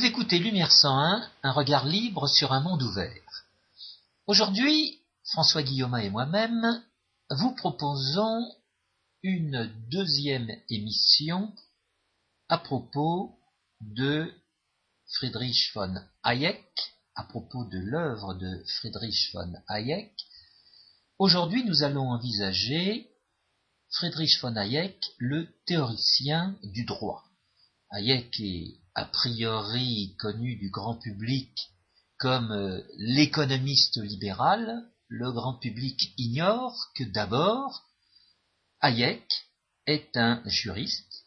Vous écoutez Lumière 101, un regard libre sur un monde ouvert. Aujourd'hui, François Guillaume et moi-même vous proposons une deuxième émission à propos de Friedrich von Hayek, à propos de l'œuvre de Friedrich von Hayek. Aujourd'hui, nous allons envisager Friedrich von Hayek, le théoricien du droit. Hayek est a priori connu du grand public comme euh, l'économiste libéral, le grand public ignore que d'abord, Hayek est un juriste,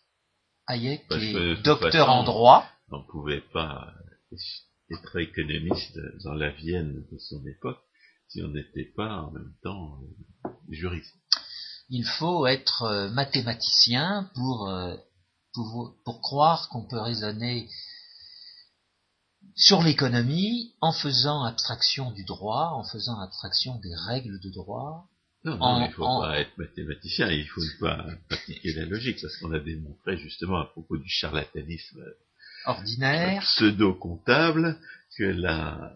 Hayek est docteur en droit. On ne pouvait pas être économiste dans la Vienne de son époque si on n'était pas en même temps euh, juriste. Il faut être euh, mathématicien pour pour, croire qu'on peut raisonner sur l'économie en faisant abstraction du droit, en faisant abstraction des règles de droit. Non, il ne faut pas être mathématicien, il ne faut pas pratiquer la logique, parce qu'on a démontré justement à propos du charlatanisme ordinaire, pseudo-comptable, que la,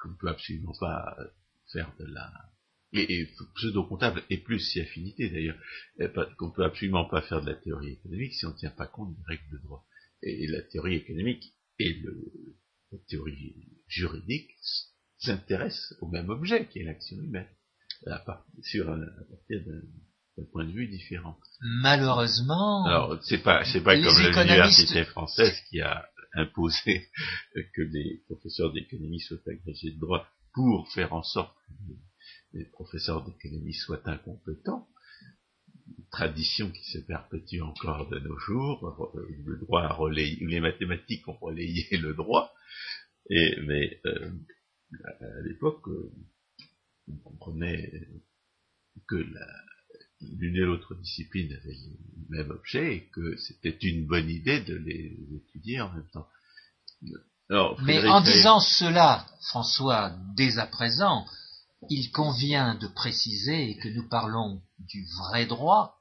qu'on ne peut absolument pas faire de la et, pseudo-comptable et plus si affinité d'ailleurs, qu'on peut absolument pas faire de la théorie économique si on ne tient pas compte des règles de droit. Et, la théorie économique et la théorie juridique s'intéressent au même objet qui est l'action humaine, à, sur un, à partir d'un point de vue différent. Malheureusement. Alors c'est pas c'est pas comme l'université française qui a imposé que les professeurs d'économie soient agrégés de droit pour faire en sorte que les professeurs d'économie soient incompétents, tradition qui se perpétue encore de nos jours, le droit a relayé, les mathématiques ont relayé le droit, et, mais euh, à l'époque, euh, on comprenait que l'une et l'autre discipline avaient le même objet et que c'était une bonne idée de les étudier en même temps. mais en disant cela, François, dès à présent, il convient de préciser que nous parlons du vrai droit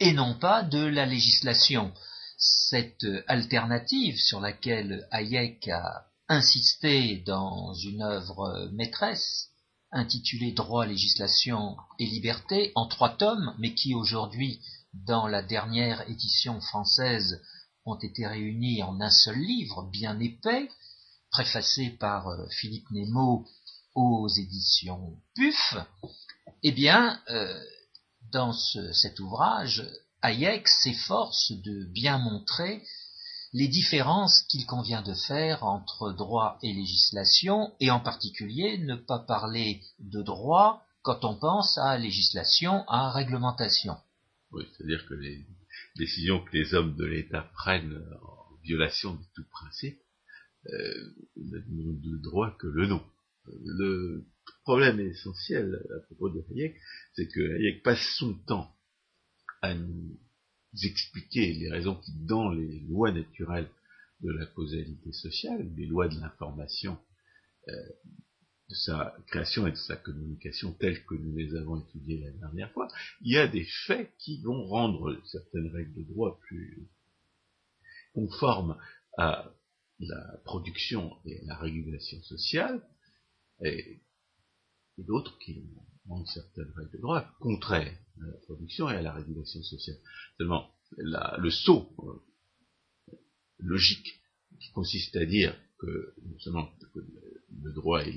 et non pas de la législation. Cette alternative sur laquelle Hayek a insisté dans une œuvre maîtresse intitulée Droit, législation et liberté en trois tomes, mais qui aujourd'hui, dans la dernière édition française, ont été réunis en un seul livre, bien épais, préfacé par euh, Philippe Nemo aux éditions PUF, eh bien, euh, dans cet ouvrage, Hayek s'efforce de bien montrer les différences qu'il convient de faire entre droit et législation, et en particulier ne pas parler de droit quand on pense à législation, à réglementation. Oui, c'est-à-dire que les décisions que les hommes de l'État prennent en violation de tout principe euh, n'ont de droit que le nom le problème essentiel à propos de Hayek, c'est que Hayek passe son temps à nous expliquer les raisons qui, dans les lois naturelles de la causalité sociale, les lois de l'information, euh, de sa création et de sa communication telles que nous les avons étudiées la dernière fois, il y a des faits qui vont rendre certaines règles de droit plus conformes à la production et à la régulation sociale, et, d'autres qui ont certaines règles de droit contraires à la production et à la régulation sociale. Seulement, le saut euh, logique qui consiste à dire que non seulement le, droit et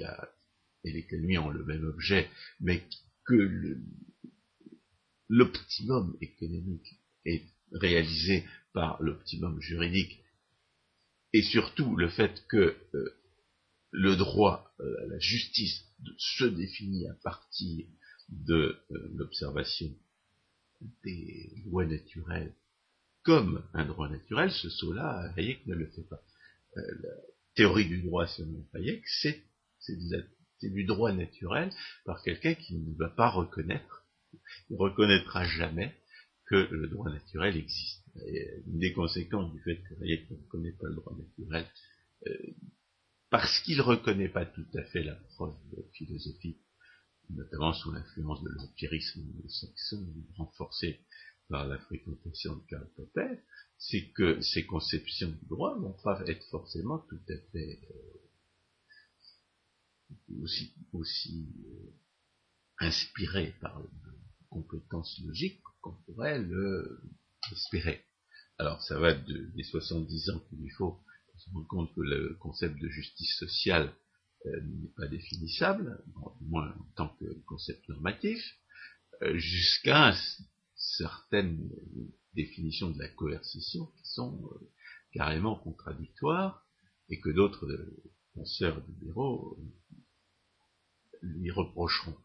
l'économie ont le même objet, mais que l'optimum économique est réalisé par l'optimum juridique, et surtout le fait que euh, le droit, euh, la justice se définit à partir de euh, l'observation des lois naturelles comme un droit naturel, ce saut-là, Hayek ne le fait pas. Euh, la théorie du droit selon Hayek, c'est du droit naturel par quelqu'un qui ne va pas reconnaître, ne reconnaîtra jamais que le droit naturel existe. une des conséquences du fait que Hayek ne reconnaît pas le droit naturel, parce qu'il ne reconnaît pas tout à fait la preuve philosophique, notamment sous l'influence de l'empirisme saxon renforcé par la fréquentation de Karl Popper, c'est que ces conceptions du droit vont pas être forcément tout à fait euh, aussi, aussi euh, inspirées par une compétence logique qu'on pourrait le espérer. Alors ça va de, des 70 ans qu'il lui faut se rendre compte que le concept de justice sociale euh, n'est pas définissable, au moins en tant que concept normatif, euh, jusqu'à certaines définitions de la coercition qui sont euh, carrément contradictoires et que d'autres penseurs libéraux lui reprocheront.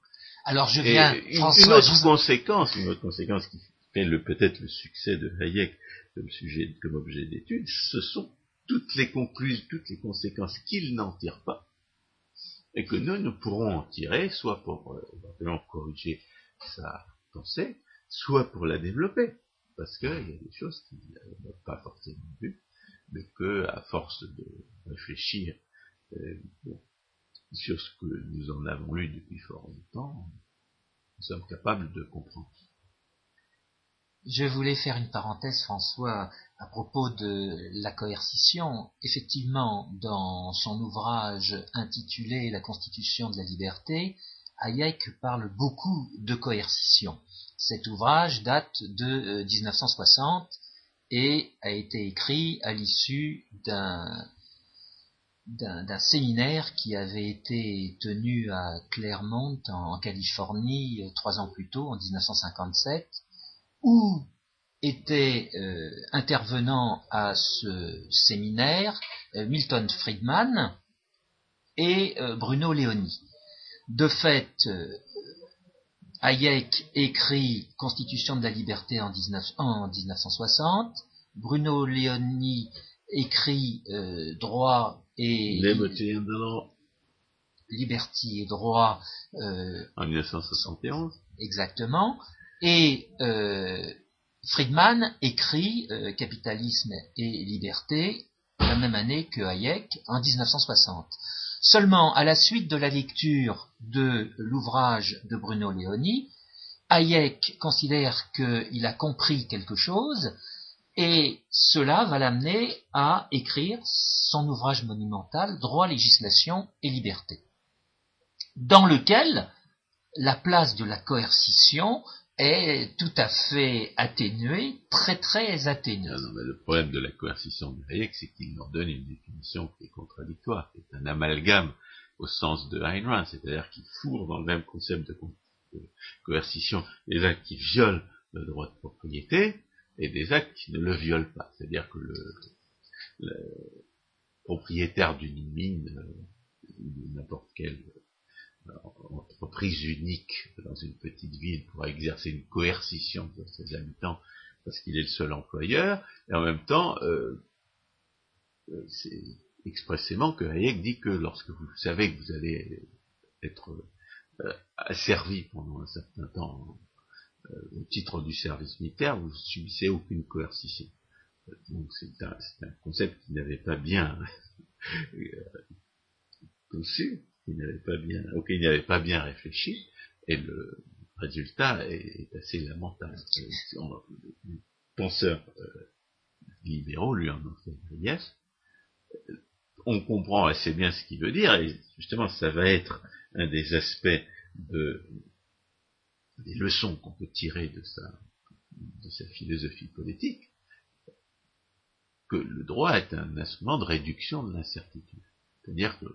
Alors je viens, une, autre conséquence, une autre conséquence qui fait peut-être le succès de Hayek comme sujet, comme objet d'étude, ce sont toutes les conclusions, toutes les conséquences qu'il n'en tire pas, et que nous, nous pourrons en tirer, soit pour euh, corriger sa pensée, soit pour la développer, parce qu'il y a des choses qui n'ont pas forcément vu, mais que, à force de réfléchir euh, sur ce que nous en avons lu depuis fort longtemps, nous sommes capables de comprendre. Je voulais faire une parenthèse, François, à propos de la coercition. Effectivement, dans son ouvrage intitulé La Constitution de la liberté, Hayek parle beaucoup de coercition. Cet ouvrage date de 1960 euh, et a été écrit à l'issue d'un séminaire qui avait été tenu à Claremont en, Californie euh, trois ans plus tôt, en 1957, où étaient euh, intervenants à ce séminaire Milton Friedman et Bruno Leoni. De fait, Hayek écrit Constitution de la liberté en, 1960. Bruno Leoni écrit euh, Droit et Liberty et droit euh, en 1971. Exactement. Et euh, Friedman écrit Capitalisme et liberté la même année que Hayek en 1960. Seulement, à la suite de la lecture de l'ouvrage de Bruno Leoni, Hayek considère qu'il a compris quelque chose et cela va l'amener à écrire son ouvrage monumental Droit, législation et liberté, dans lequel la place de la coercition est tout à fait atténué, très très atténué. Ah le problème de la coercition de Hayek, c'est qu'il en donne une définition qui est contradictoire, qui est un amalgame au sens de Ayn Rand, c'est-à-dire qu'il fourre dans le même concept de, coercition des actes qui violent le droit de propriété et des actes qui ne le violent pas. C'est-à-dire que le, propriétaire d'une mine, euh, n'importe quelle entreprise unique dans une petite ville pour exercer une coercition sur ses habitants parce qu'il est le seul employeur, et en même temps, euh, euh, c'est expressément que Hayek dit que lorsque vous savez que vous allez être euh, asservi pendant un certain temps au titre du service militaire, vous subissez aucune coercition. Donc c'est un, un, concept qui n'avait pas bien conçu, il n'avait pas bien, auquel il n'avait pas bien réfléchi, et le résultat est, assez lamentable. Les penseurs euh, libéraux lui en ont fait grief. On comprend assez bien ce qu'il veut dire, et justement, ça va être un des aspects de, des leçons qu'on peut tirer de sa, de sa philosophie politique, que le droit est un instrument de réduction de l'incertitude. C'est-à-dire que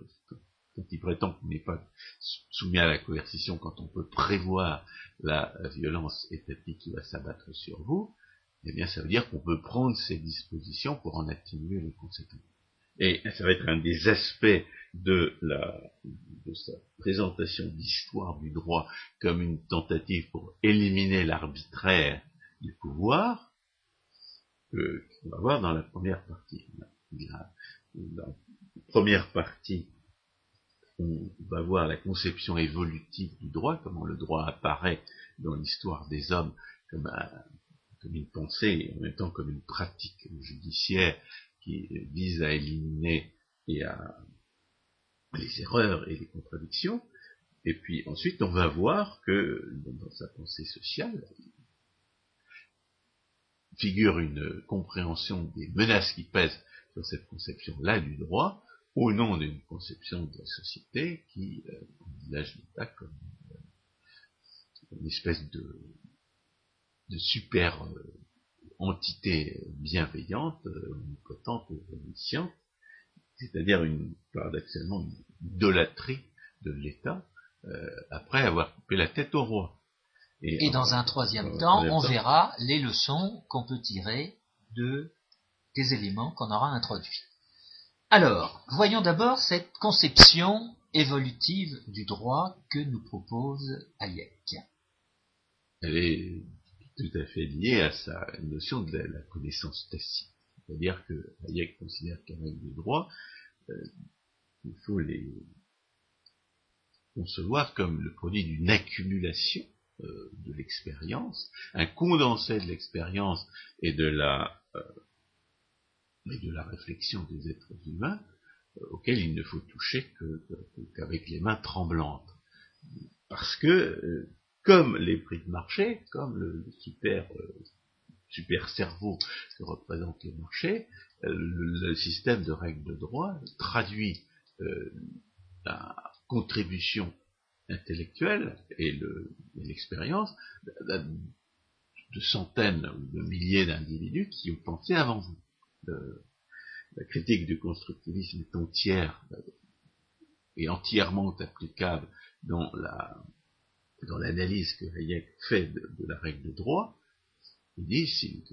qui prétend qu'on n'est pas soumis à la coercition quand on peut prévoir la violence étatique qui va s'abattre sur vous, eh bien ça veut dire qu'on peut prendre ces dispositions pour en atténuer les conséquences. Et ça va être un des aspects de, la, sa présentation d'histoire du droit comme une tentative pour éliminer l'arbitraire du pouvoir, qu'on va voir dans la première partie. La, la première partie on va voir la conception évolutive du droit, comment le droit apparaît dans l'histoire des hommes comme, une pensée et en même temps comme une pratique judiciaire qui vise à éliminer et à les erreurs et les contradictions. Et puis ensuite, on va voir que dans sa pensée sociale, figure une compréhension des menaces qui pèsent sur cette conception-là du droit, au nom d'une conception de la société qui euh, envisage l'État comme euh, une espèce de, de super euh, entité bienveillante, omnipotente et omnisciente, c'est-à-dire une, paradoxalement une idolâtrie de l'État, après avoir coupé la tête au roi. Et, dans un troisième temps, on verra les leçons qu'on peut tirer de, des éléments qu'on aura introduits. Alors, voyons d'abord cette conception évolutive du droit que nous propose Hayek. Elle est tout à fait liée à sa notion de la, connaissance tacite. C'est-à-dire que Hayek considère règle de droit, euh, il faut les concevoir comme le produit d'une accumulation euh, de l'expérience, un condensé de l'expérience et de la euh, de la réflexion des êtres humains euh, auxquels il ne faut toucher qu'avec les mains tremblantes. Parce que, comme les prix de marché, comme le, super, super cerveau que représentent les marchés, le, système de règles de droit traduit la contribution intellectuelle et l'expérience de centaines ou de milliers d'individus qui ont pensé avant vous. La critique du constructivisme est entière et entièrement applicable dans la dans l'analyse que Hayek fait de, la règle de droit. Il dit, si,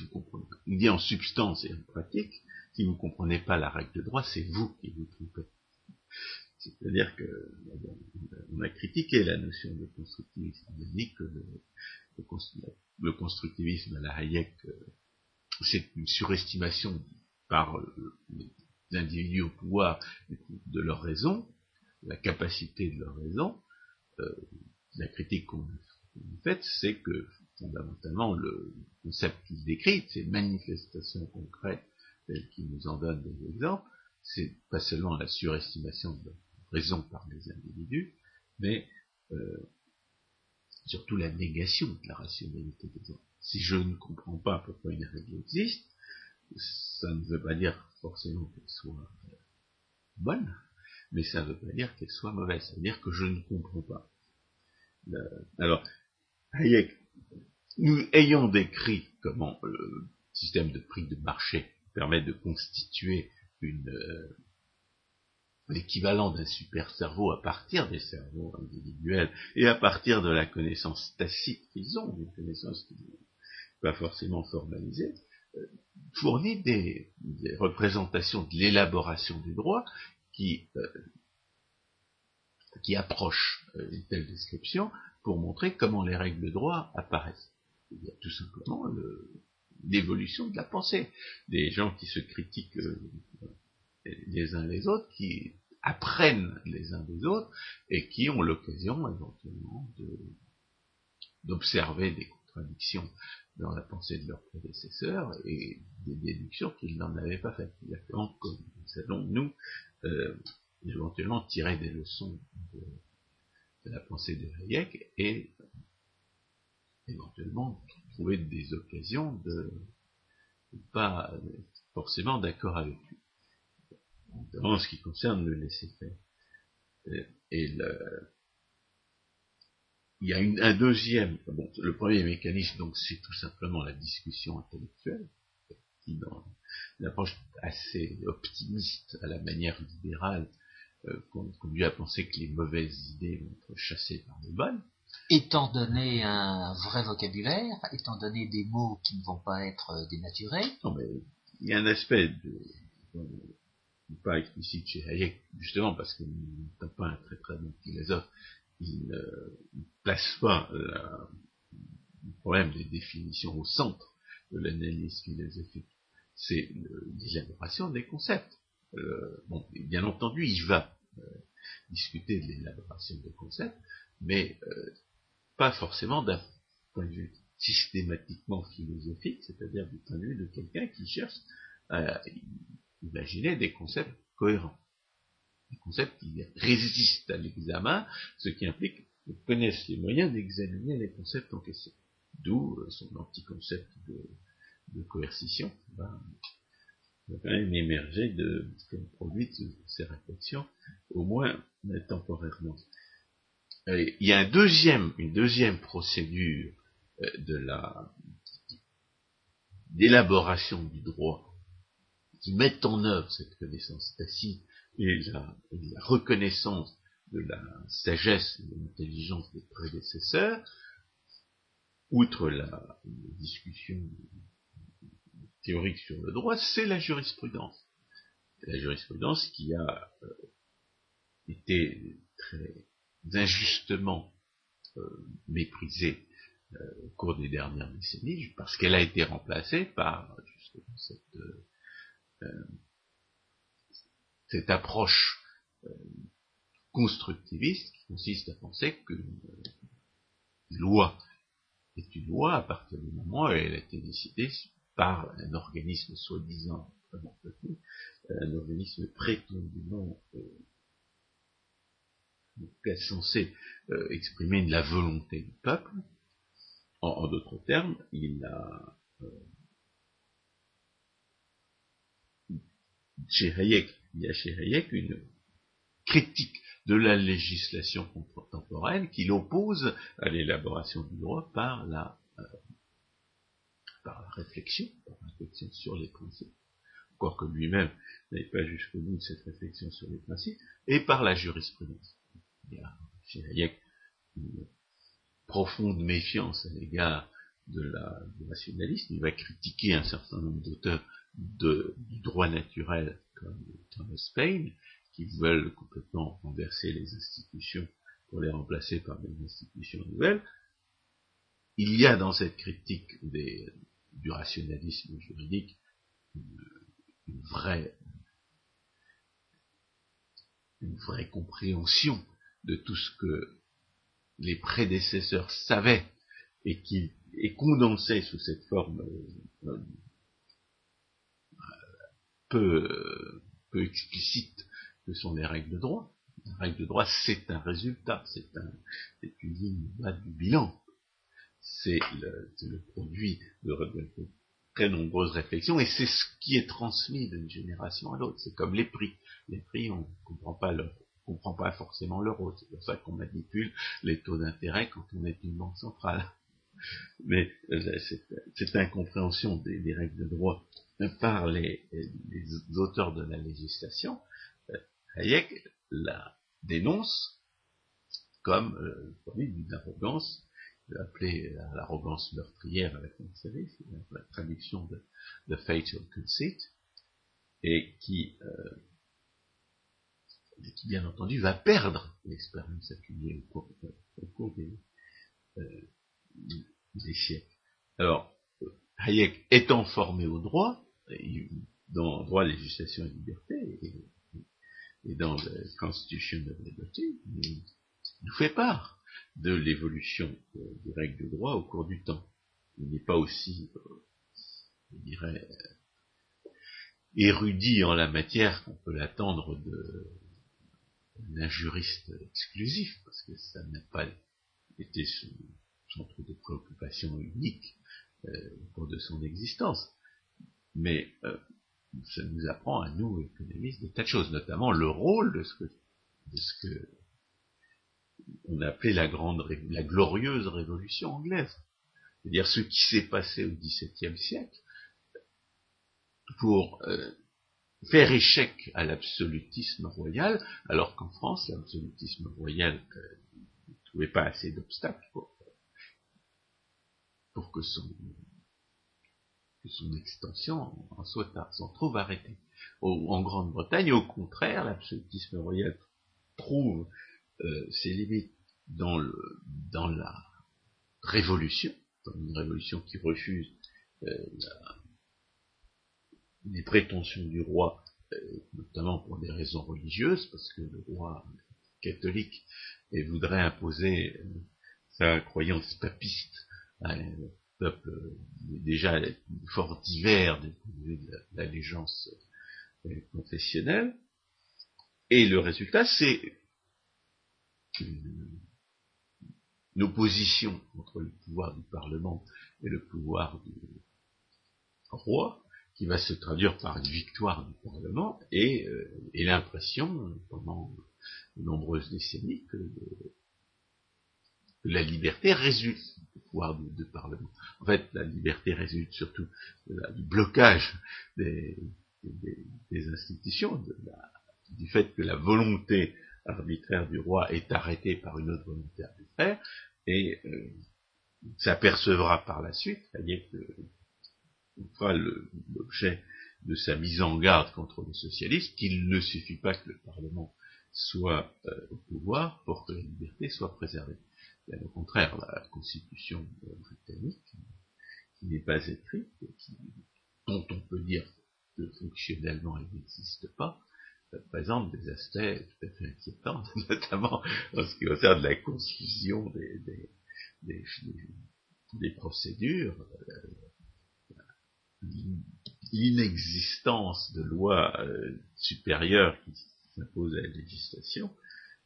vous comprenez, il dit en substance et en pratique, si vous ne comprenez pas la règle de droit, c'est vous qui vous trompez. C'est-à-dire que on a critiqué la notion de constructivisme. On a dit que le, constructivisme à la Hayek, euh, c'est une surestimation par euh, les individus au pouvoir de leur raison, la capacité de leur raison. Euh, la critique qu'on a faite, c'est que fondamentalement le concept qu'il décrit, ces manifestations concrètes telles qu'il nous en donne des exemples, c'est pas seulement la surestimation de leur raison par les individus, mais euh, surtout la négation de la rationalité des hommes. Si je ne comprends pas pourquoi une règle existe, ça ne veut pas dire forcément qu'elle soit euh, bonne, mais ça ne veut pas dire qu'elle soit mauvaise, ça veut dire que je ne comprends pas. alors, Hayek, nous ayons décrit comment le système de prix de marché permet de constituer euh, l'équivalent d'un super cerveau à partir des cerveaux individuels et à partir de la connaissance tacite qu'ils ont, une connaissance qui n'est pas forcément formalisée, euh, fournit des, représentations de l'élaboration du droit qui, euh, qui approchent euh, une telle description pour montrer comment les règles de droit apparaissent. Il y a tout simplement l'évolution de la pensée. Des gens qui se critiquent les uns les autres, qui apprennent les uns des autres et qui ont l'occasion éventuellement d'observer des contradictions dans la pensée de leurs prédécesseurs et des déductions qu'ils n'en avaient pas faites. Exactement comme nous allons, nous, euh, éventuellement tirer des leçons de, la pensée de Hayek et éventuellement trouver des occasions de, de pas forcément d'accord avec lui en ce qui concerne le laisser-faire. Euh, et le, il y a une, un deuxième, bon, le premier mécanisme, donc, c'est tout simplement la discussion intellectuelle, qui, dans une approche assez optimiste à la manière libérale, euh, conduit à penser que les mauvaises idées vont être chassées par les bonnes. Étant donné un vrai vocabulaire, étant donné des mots qui ne vont pas être dénaturés. Non, mais il y a un aspect de, pas explicite chez Hayek, justement parce qu'il n'est pas un très très bon philosophe, il ne place pas le problème des définitions au centre de l'analyse philosophique. C'est l'élaboration des concepts. Euh, bon, bien entendu, il va euh, discuter de l'élaboration des concepts, mais euh, pas forcément d'un point de vue systématiquement philosophique, c'est-à-dire du point de vue de quelqu'un qui cherche à Imaginez des concepts cohérents, des concepts qui résistent à l'examen, ce qui implique qu'on connaisse les moyens d'examiner les concepts en question. D'où euh, son anti-concept de, de coercition va, quand même émerger de, comme produit de ces réflexions, au moins temporairement. il y a un deuxième, une deuxième procédure euh, de la d'élaboration du droit qui met en œuvre cette connaissance tacite et la, reconnaissance de la sagesse et de l'intelligence des prédécesseurs, outre la, discussion théorique sur le droit, c'est la jurisprudence. La jurisprudence qui a euh, été très injustement euh, méprisée euh, au cours des dernières décennies, parce qu'elle a été remplacée par cette, cette approche constructiviste qui consiste à penser qu'une loi est une loi à partir du moment où elle a été décidée par un organisme soi-disant un organisme prétendument euh, censé euh, exprimer la volonté du peuple. En, d'autres termes, il a euh, il y a chez Hayek une critique de la législation contemporaine qu'il oppose à l'élaboration du droit par la, euh, par la réflexion, par la réflexion sur les principes, quoique lui-même n'aille pas jusqu'au bout cette réflexion sur les principes, et par la jurisprudence. Il y a chez Hayek une profonde méfiance à l'égard de la, du rationalisme, il va critiquer un certain nombre d'auteurs du droit naturel comme Thomas Paine, qui veulent complètement renverser les institutions pour les remplacer par des institutions nouvelles. Il y a dans cette critique du rationalisme juridique une, vraie, une vraie compréhension de tout ce que les prédécesseurs savaient et qui est condensé sous cette forme euh, peu, peu explicite que sont les règles de droit. Les règles de droit, c'est un résultat, c'est un, une ligne du bilan. C'est le, le, produit de, très nombreuses réflexions et c'est ce qui est transmis d'une génération à l'autre. C'est comme les prix. Les prix, on ne comprend pas leur, comprend pas forcément l'euro. C'est pour ça qu'on manipule les taux d'intérêt quand on est une banque centrale. Mais euh, cette incompréhension des, règles de droit par les, auteurs de la législation, euh, Hayek la dénonce comme euh, d'une arrogance, appelée l'arrogance meurtrière avec la traduction de, de Fatal Conceit, et qui, euh, qui bien entendu va perdre l'expérience accumulée au cours, au cours des, euh, des siècles. Alors, Hayek étant formé au droit, dans droit, législation et liberté, et, dans la Constitution of Liberty, nous fait part de l'évolution des règles de droit au cours du temps. Il n'est pas aussi, euh, je dirais, érudit en la matière qu'on peut l'attendre d'un juriste exclusif, parce que ça n'a pas été son centre de préoccupation unique euh, au cours de son existence. Mais euh, ça nous apprend à nous, économistes, des tas de choses, notamment le rôle de ce que, de ce que on a appelé la grande, la glorieuse révolution anglaise. C'est-à-dire ce qui s'est passé au XVIIe siècle pour euh, faire échec à l'absolutisme royal, alors qu'en France, l'absolutisme royal euh, ne trouvait pas assez d'obstacles pour que son son extension en soit s'en trouve arrêtée. en Grande-Bretagne, au contraire, l'absolutisme royal trouve euh, ses limites dans, la révolution, dans une révolution qui refuse euh, les prétentions du roi, euh, notamment pour des raisons religieuses, parce que le roi catholique voudrait imposer sa croyance papiste peuple euh, déjà fort divers du point de vue de l'allégeance euh, confessionnelle. Et le résultat, c'est une, opposition entre le pouvoir du Parlement et le pouvoir roi, qui va se traduire par une victoire du Parlement et, euh, l'impression, pendant de nombreuses décennies, que, la liberté résulte pouvoir du, Parlement. En fait, la liberté résulte surtout du blocage des, institutions, du fait que la volonté arbitraire du roi est arrêtée par une autre volonté arbitraire, et euh, s'apercevra par la suite, c'est-à-dire que fera l'objet de sa mise en garde contre les socialistes, qu'il ne suffit pas que le Parlement soit euh, au pouvoir pour que la liberté soit préservée. Bien au contraire, la Constitution euh, britannique, qui n'est pas écrite, dont on peut dire que fonctionnellement elle n'existe pas, euh, présente des aspects tout à fait inquiétants, notamment en ce qui concerne la confusion des, des, procédures, l'inexistence de lois euh, supérieures qui s'imposent à la législation,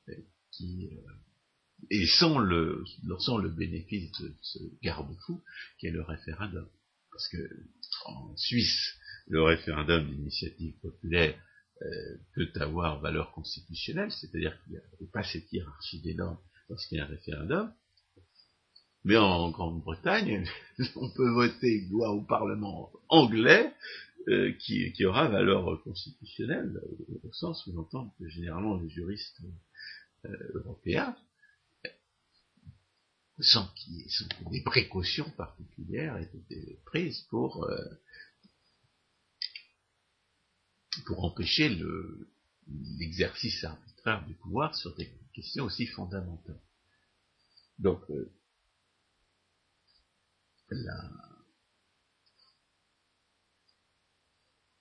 euh, qui, euh, et sans le, sans le bénéfice de ce garde-fou qui est le référendum. Parce que en Suisse, le référendum d'initiative populaire peut avoir valeur constitutionnelle, c'est-à-dire qu'il n'y a pas cette hiérarchie des normes lorsqu'il y a un référendum, mais en Grande-Bretagne, on peut voter une loi au Parlement anglais euh, qui, aura valeur constitutionnelle, au sens où j'entends que généralement les juristes euh, européens, sans qu'il des précautions particulières aient été prises pour, euh, pour empêcher l'exercice arbitraire du pouvoir sur des questions aussi fondamentales. Donc,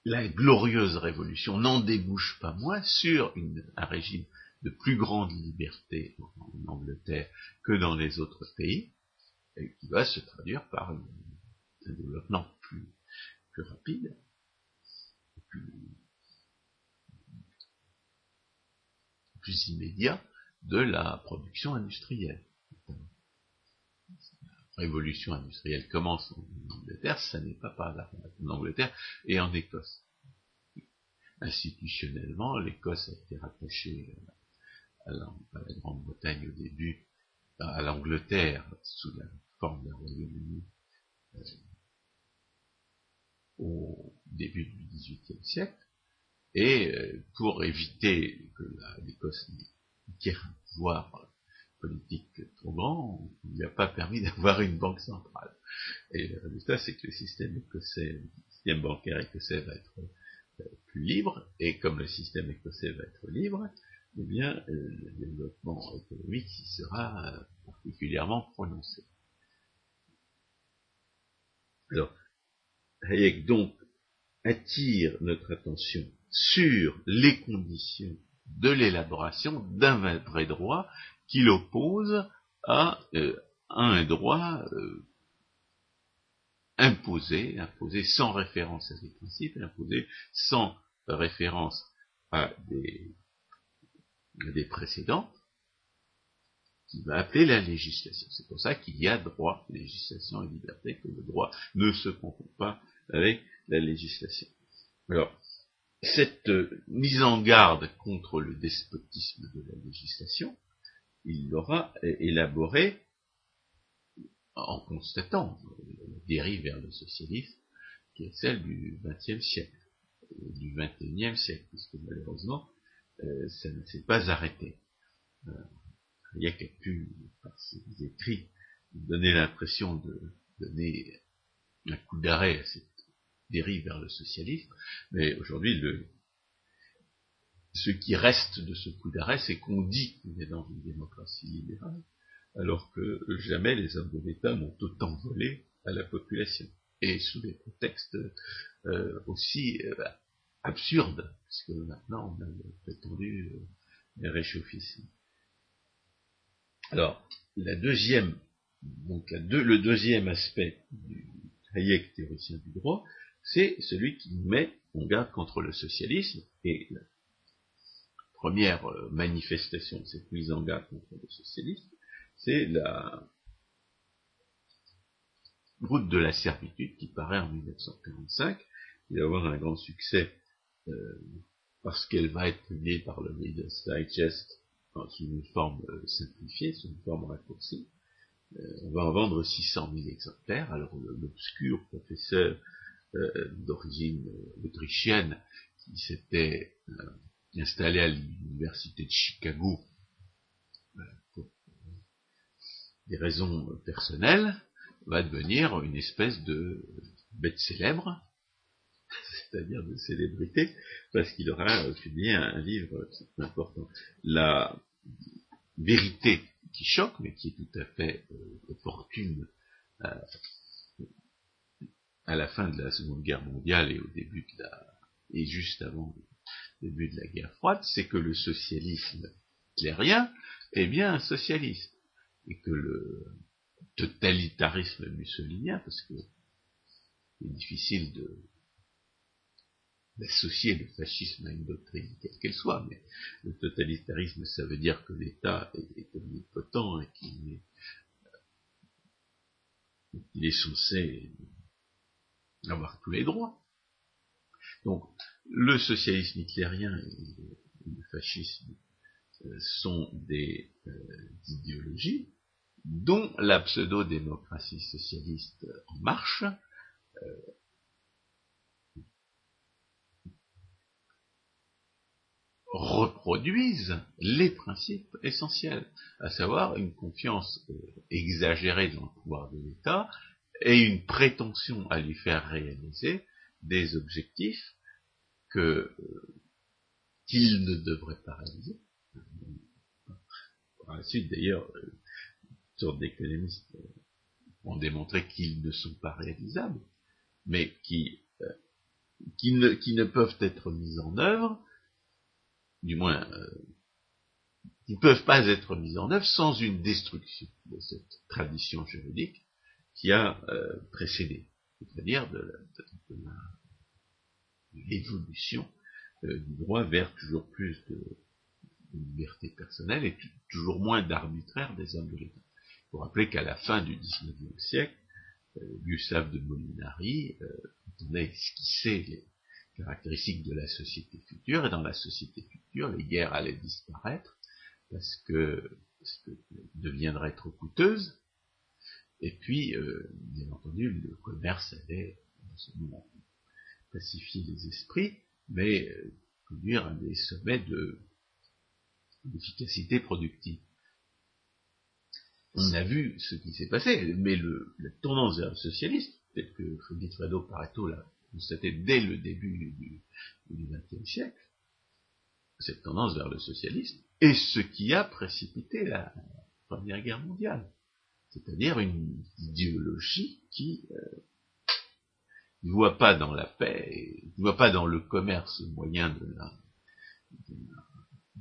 la, glorieuse révolution n'en débouche pas moins sur un régime de plus grande liberté en Angleterre que dans les autres pays, et qui va se traduire par un, développement plus, rapide, plus immédiat de la production industrielle révolution industrielle commence en Angleterre, ça n'est pas par hasard en Angleterre et en Écosse. Institutionnellement, l'Écosse a été rattachée à la, Grande-Bretagne au début, à l'Angleterre sous la forme d'un Royaume-Uni euh, au début du XVIIIe siècle, et euh, pour éviter que l'Écosse n'ait un pouvoir politique trop grand, il n'y a pas permis d'avoir une banque centrale. Et le résultat, c'est que le système écossais, le système bancaire écossais va être euh, plus libre, et comme le système écossais va être libre, eh bien, euh, le développement économique sera euh, particulièrement prononcé. Alors, Hayek donc attire notre attention sur les conditions de l'élaboration d'un vrai droit qu'il oppose à, euh, un droit euh, imposé, imposé sans référence à des principes, imposé sans référence à des, des précédents, qui va appeler la législation. C'est pour ça qu'il y a droit, législation et liberté, que le droit ne se confond pas avec la législation. Alors, cette mise en garde contre le despotisme de la législation, il l'aura élaboré en constatant la dérive vers le socialisme, qui est celle du XXe siècle, du XXIe siècle, puisque malheureusement, euh, ça ne s'est pas arrêté. Euh, y a pu, par ses écrits, donner l'impression de donner un coup d'arrêt à cette dérive vers le socialisme, mais aujourd'hui, le, ce qui reste de ce coup d'arrêt, c'est qu'on dit qu'on est dans une démocratie libérale, alors que jamais les hommes de l'État n'ont autant volé à la population, et sous des prétextes euh, aussi euh, absurdes, puisque maintenant on a le prétendu euh, réchauffisme. Alors, la deuxième, donc le deuxième aspect du Hayek théoricien du droit, c'est celui qui met en garde contre le socialisme, et première euh, manifestation de cette mise en garde contre le socialisme, c'est la, Route de la servitude qui paraît en 1945. Il va avoir un grand succès parce qu'elle va être publiée par le Reader's Digest sous une forme euh, simplifiée, sous une forme raccourcie. Euh, on va en vendre 600 000 exemplaires. Alors l'obscur professeur d'origine autrichienne qui s'était installé à l'université de Chicago pour des raisons personnelles, va devenir une espèce de bête célèbre, c'est-à-dire de célébrité, parce qu'il aura publié un, livre important. La vérité qui choque, mais qui est tout à fait euh, opportune euh, à la fin de la Seconde Guerre mondiale et au début de la et juste avant le début de la guerre froide, c'est que le socialisme clérien est bien un socialiste et que le totalitarisme mussolinien, parce que c'est difficile de d'associer le fascisme à une doctrine, quelle qu'elle soit, mais le totalitarisme, ça veut dire que l'État est, omnipotent et qu'il est, est censé avoir tous les droits. Donc, le socialisme hitlérien et le fascisme euh, sont des euh, idéologies dont la pseudo-démocratie socialiste en marche euh, reproduisent les principes essentiels, à savoir une confiance euh, exagérée dans le pouvoir de l'État et une prétention à lui faire réaliser des objectifs que euh, qu'il ne devrait pas réaliser. Par la suite, d'ailleurs, sortes d'économistes euh, ont démontré qu'ils ne sont pas réalisables, mais qui, euh, qui, ne, qui, ne, peuvent être mis en œuvre, du moins, euh, qui ne peuvent pas être mis en œuvre sans une destruction de cette tradition juridique qui a précédé, c'est-à-dire de, l'évolution du droit vers toujours plus de, liberté personnelle et toujours moins d'arbitraire des hommes de l'État. Il faut rappeler qu'à la fin du XIXe siècle, euh, Gustave de Molinari euh, on a esquissé les caractéristiques de la société future, et dans la société future, les guerres allaient disparaître parce que, parce que deviendraient trop coûteuses, et puis, euh, bien entendu, le commerce allait pacifier les esprits, mais euh, conduire à des sommets de d'efficacité productive. On a vu ce qui s'est passé, mais le, la tendance vers le socialisme, peut-être que Frédéric Fado Pareto l'a constaté dès le début du XXe siècle, cette tendance vers le socialisme, est ce qui a précipité la Première Guerre mondiale. C'est-à-dire une idéologie qui euh, ne voit pas dans la paix, ne voit pas dans le commerce moyen de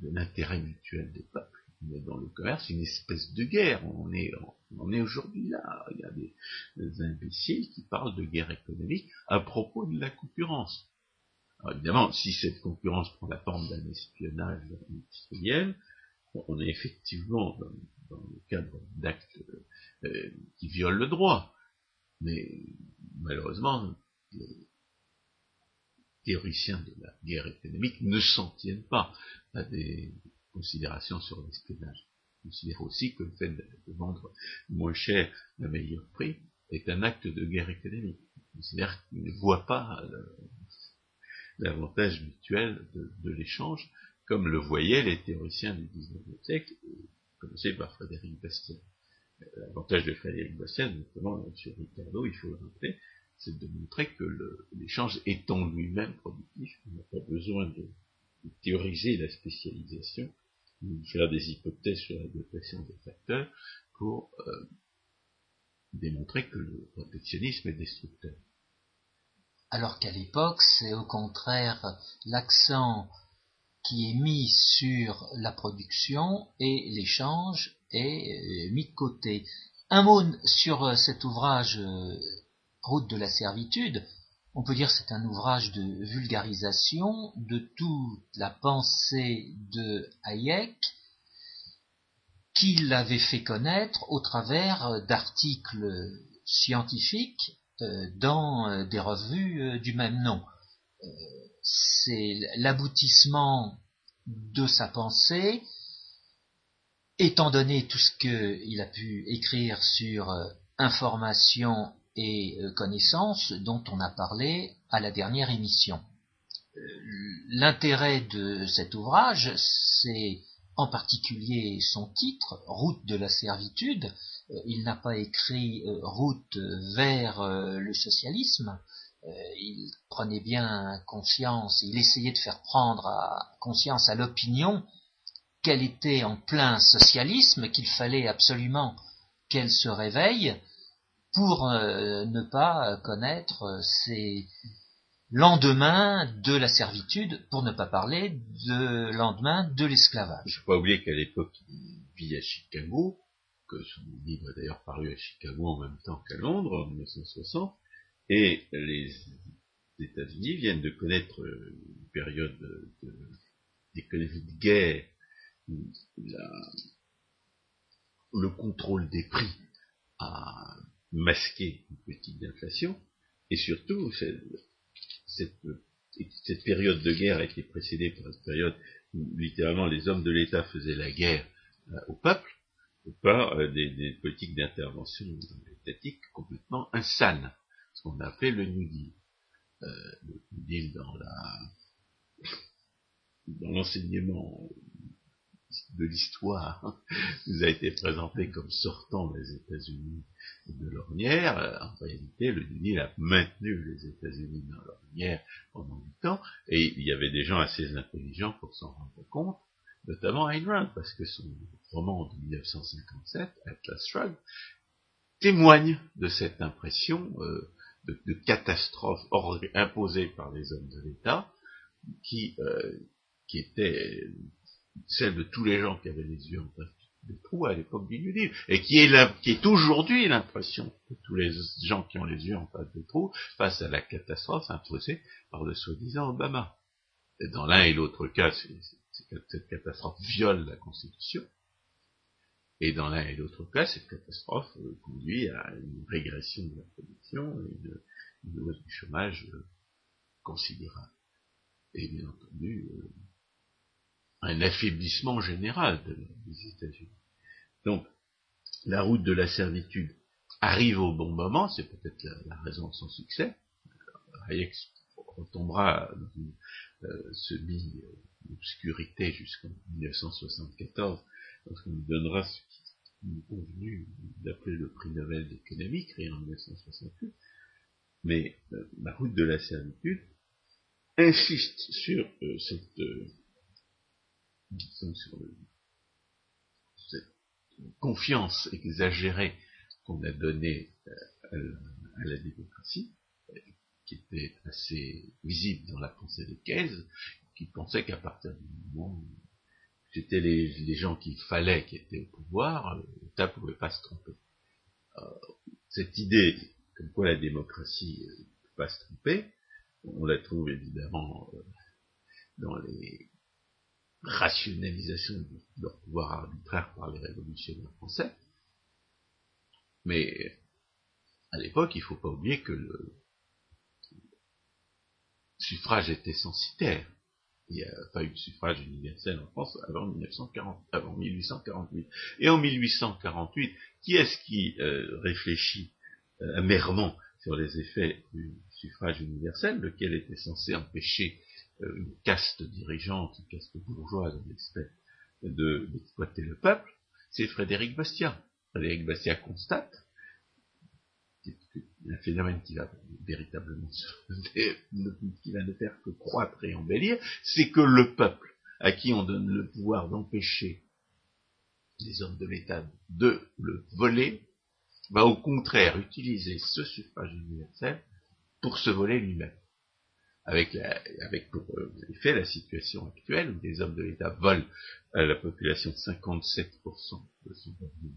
l'intérêt mutuel des peuples dans le commerce une espèce de guerre. On est, on est aujourd'hui là. Il y a des, imbéciles qui parlent de guerre économique à propos de la concurrence. Alors évidemment, si cette concurrence prend la forme d'un espionnage industriel, on est effectivement dans, le cadre d'actes euh, qui violent le droit. Mais malheureusement, les théoriciens de la guerre économique ne s'en tiennent pas à des considération sur l'espionnage. Je considère aussi que le fait de, vendre moins cher à meilleur prix est un acte de guerre économique. Je considère qu'il ne voit pas l'avantage mutuel de, l'échange comme le voyaient les théoriciens du XIXe siècle, commencé par Frédéric Bastiat. L'avantage de Frédéric Bastiat, notamment sur Ricardo, il faut le rappeler, c'est de montrer que l'échange est en lui-même productif. On n'a pas besoin de théoriser la spécialisation faire des hypothèses sur la dotation des facteurs pour euh, démontrer que le protectionnisme est destructeur. Alors qu'à l'époque, c'est au contraire l'accent qui est mis sur la production et l'échange est euh, mis de côté. Un mot sur euh, cet ouvrage Route de la servitude on peut dire que c'est un ouvrage de vulgarisation de toute la pensée de Hayek qu'il avait fait connaître au travers d'articles scientifiques dans des revues du même nom. C'est l'aboutissement de sa pensée, étant donné tout ce qu'il a pu écrire sur information et connaissances dont on a parlé à la dernière émission. L'intérêt de cet ouvrage, c'est en particulier son titre, Route de la servitude. Euh, il n'a pas écrit euh, Route vers euh, le socialisme. Il prenait bien conscience, il essayait de faire prendre conscience à l'opinion qu'elle était en plein socialisme, qu'il fallait absolument qu'elle se réveille pour ne pas connaître ces lendemain de la servitude, pour ne pas parler de lendemain de l'esclavage. Il ne faut pas oublier qu'à l'époque, il vit à Chicago, que son livre est d'ailleurs paru à Chicago en même temps qu'à Londres, en 1960, et les États-Unis viennent de connaître une période de, guerre, le contrôle des prix a masqué une petite inflation, et surtout, cette, cette, période de guerre a été précédée par une période où littéralement les hommes de l'État faisaient la guerre euh, au peuple par euh, des, politiques d'intervention étatique complètement insanes, ce qu'on a appelé le New Deal. Euh, le New Deal dans l'enseignement de l'histoire nous a été présenté comme sortant des États-Unis de l'ornière. En réalité, le Deal a maintenu les États-Unis dans l'ornière pendant du temps, et il y avait des gens assez intelligents pour s'en rendre compte, notamment Ayn Rand, parce que son roman de 1957, Atlas Shrugged, témoigne de cette impression euh, de, catastrophe imposée par les hommes de l'État, qui, euh, qui était celle de tous les gens qui avaient les yeux en face du trou à l'époque du New et qui est, qui est aujourd'hui l'impression de tous les gens qui ont les yeux en face du trou face à la catastrophe imposée par le soi-disant Obama. Dans l'un et l'autre cas, cette catastrophe viole la Constitution, et dans l'un et l'autre cas, cette catastrophe euh, conduit à une régression de la production une, une hausse du chômage euh, considérable. Et bien entendu, euh, un affaiblissement général des États-Unis. Donc, la route de la servitude arrive au bon moment, c'est peut-être la, raison de son succès. Hayek retombera dans une euh, semi-obscurité jusqu'en 1974, lorsqu'on lui donnera ce qui est convenu d'appeler le prix Nobel d'économie, créé en 1968. Mais euh, la route de la servitude insiste sur euh, cette sur cette confiance exagérée qu'on a donnée euh, à, la démocratie, euh, qui était assez visible dans la pensée de Keynes, qui pensait qu'à partir du moment où c'était les, gens qu'il fallait qui étaient au pouvoir, euh, l'État ne pouvait pas se tromper. cette idée comme quoi la démocratie ne peut pas se tromper, on la trouve évidemment dans les rationalisation de leur pouvoir arbitraire par les révolutionnaires français. Mais à l'époque, il ne faut pas oublier que le suffrage était censitaire. Il n'y a pas eu de suffrage universel en France avant, 1940, avant 1848. Et en 1848, qui est-ce qui euh, réfléchit euh, amèrement sur les effets du suffrage universel, lequel était censé empêcher une caste dirigeante, une caste bourgeoise, on de, d'exploiter le peuple, c'est Frédéric Bastiat. Frédéric Bastiat constate un phénomène qui va véritablement qui va ne faire que croître et embellir, c'est que le peuple à qui on donne le pouvoir d'empêcher les hommes de l'État de le voler, va au contraire utiliser ce suffrage universel pour se voler lui-même avec, avec pour euh, effet la situation actuelle où des hommes de l'État volent à la population 57% de son revenu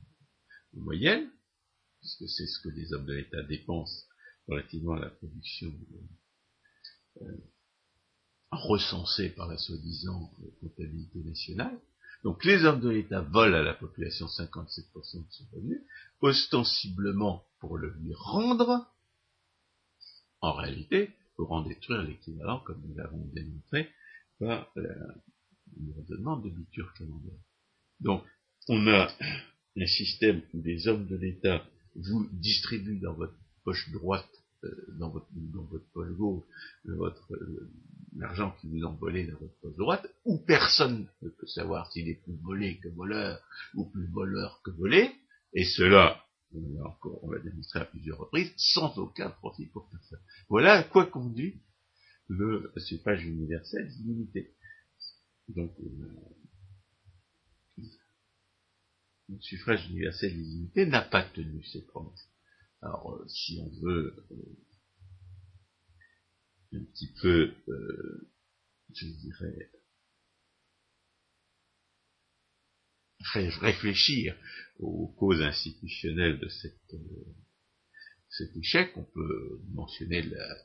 en moyenne, puisque c'est ce que les hommes de l'État dépensent relativement à la production euh, recensée par la soi-disant comptabilité nationale. Donc les hommes de l'État volent à la population 57% de son revenu, ostensiblement pour le lui rendre, en réalité pour en détruire l'équivalent, comme nous l'avons démontré par l'ordonnement de Bitur Donc, on a un système où des hommes de l'État vous distribuent dans votre poche droite, euh, dans, votre, votre poche gauche, votre euh, l'argent qui vous ont volé dans votre poche droite, où personne ne peut savoir s'il est plus volé que voleur, ou plus voleur que volé, et cela, encore, on l'a démontré à plusieurs reprises, sans aucun profit pour personne. Voilà à quoi conduit le suffrage universel illimité. Donc, euh, le suffrage universel illimité n'a pas tenu ses promesses. Alors, euh, si on veut euh, un petit peu, je dirais, réfléchir aux causes institutionnelles de cette, cet échec, on peut mentionner la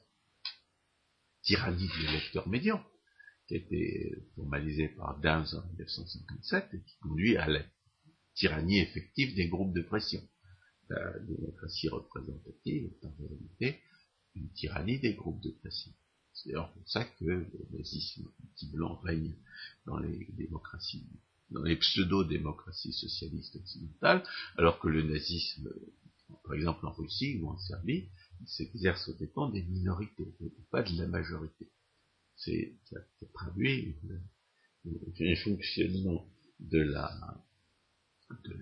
tyrannie du lecteur médian, qui a été formalisée par Downs en 1957 et qui conduit à la tyrannie effective des groupes de pression. La démocratie représentative est en réalité une tyrannie des groupes de pression. C'est d'ailleurs pour ça que le nazisme blanc règne dans les démocraties, dans les pseudo-démocraties socialistes occidentales, alors que le nazisme, par exemple en Russie ou en Serbie, s'exerce aux dépens des minorités, pas de la majorité. C'est, ça, traduit un fonctionnement de la, de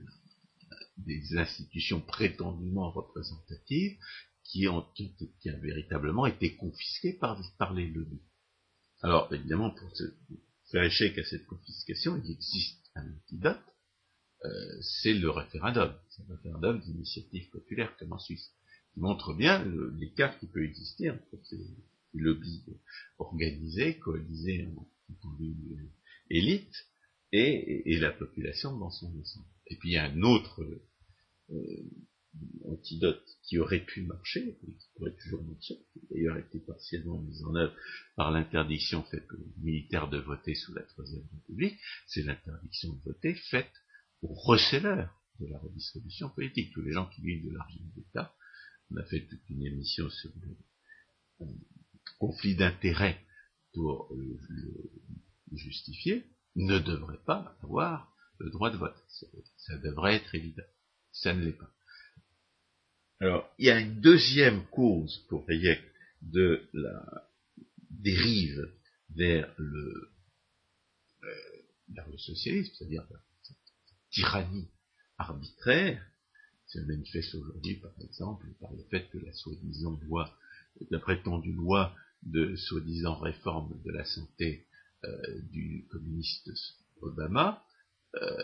des institutions prétendument représentatives qui ont, qui, a véritablement été confisquées par, par les lobbies. Alors, évidemment, pour se faire échec à cette confiscation, il existe un antidote, euh, c'est le référendum. C'est le référendum d'initiative populaire comme en Suisse montre bien l'écart qui peut exister entre ces lobbies organisés, coalisés en, élite, et, la population dans son ensemble. Et puis il y a un autre euh, antidote qui aurait pu marcher, qui pourrait toujours marcher, qui d'ailleurs été partiellement mis en œuvre par l'interdiction faite aux militaires de voter sous la Troisième République, c'est l'interdiction de voter faite aux receleurs de la redistribution politique. Tous les gens qui vivent de l'argent d'État on a fait toute une émission sur le conflit d'intérêts pour le, justifier, ne devrait pas avoir le droit de vote. Ça, devrait être évident. Ça ne l'est pas. Alors, il y a une deuxième cause pour Hayek de la dérive vers le, euh, vers le socialisme, c'est-à-dire la tyrannie arbitraire, se manifeste aujourd'hui, par exemple, par le fait que la soi-disant loi, la prétendue loi de soi-disant réforme de la santé euh, du communiste Obama euh,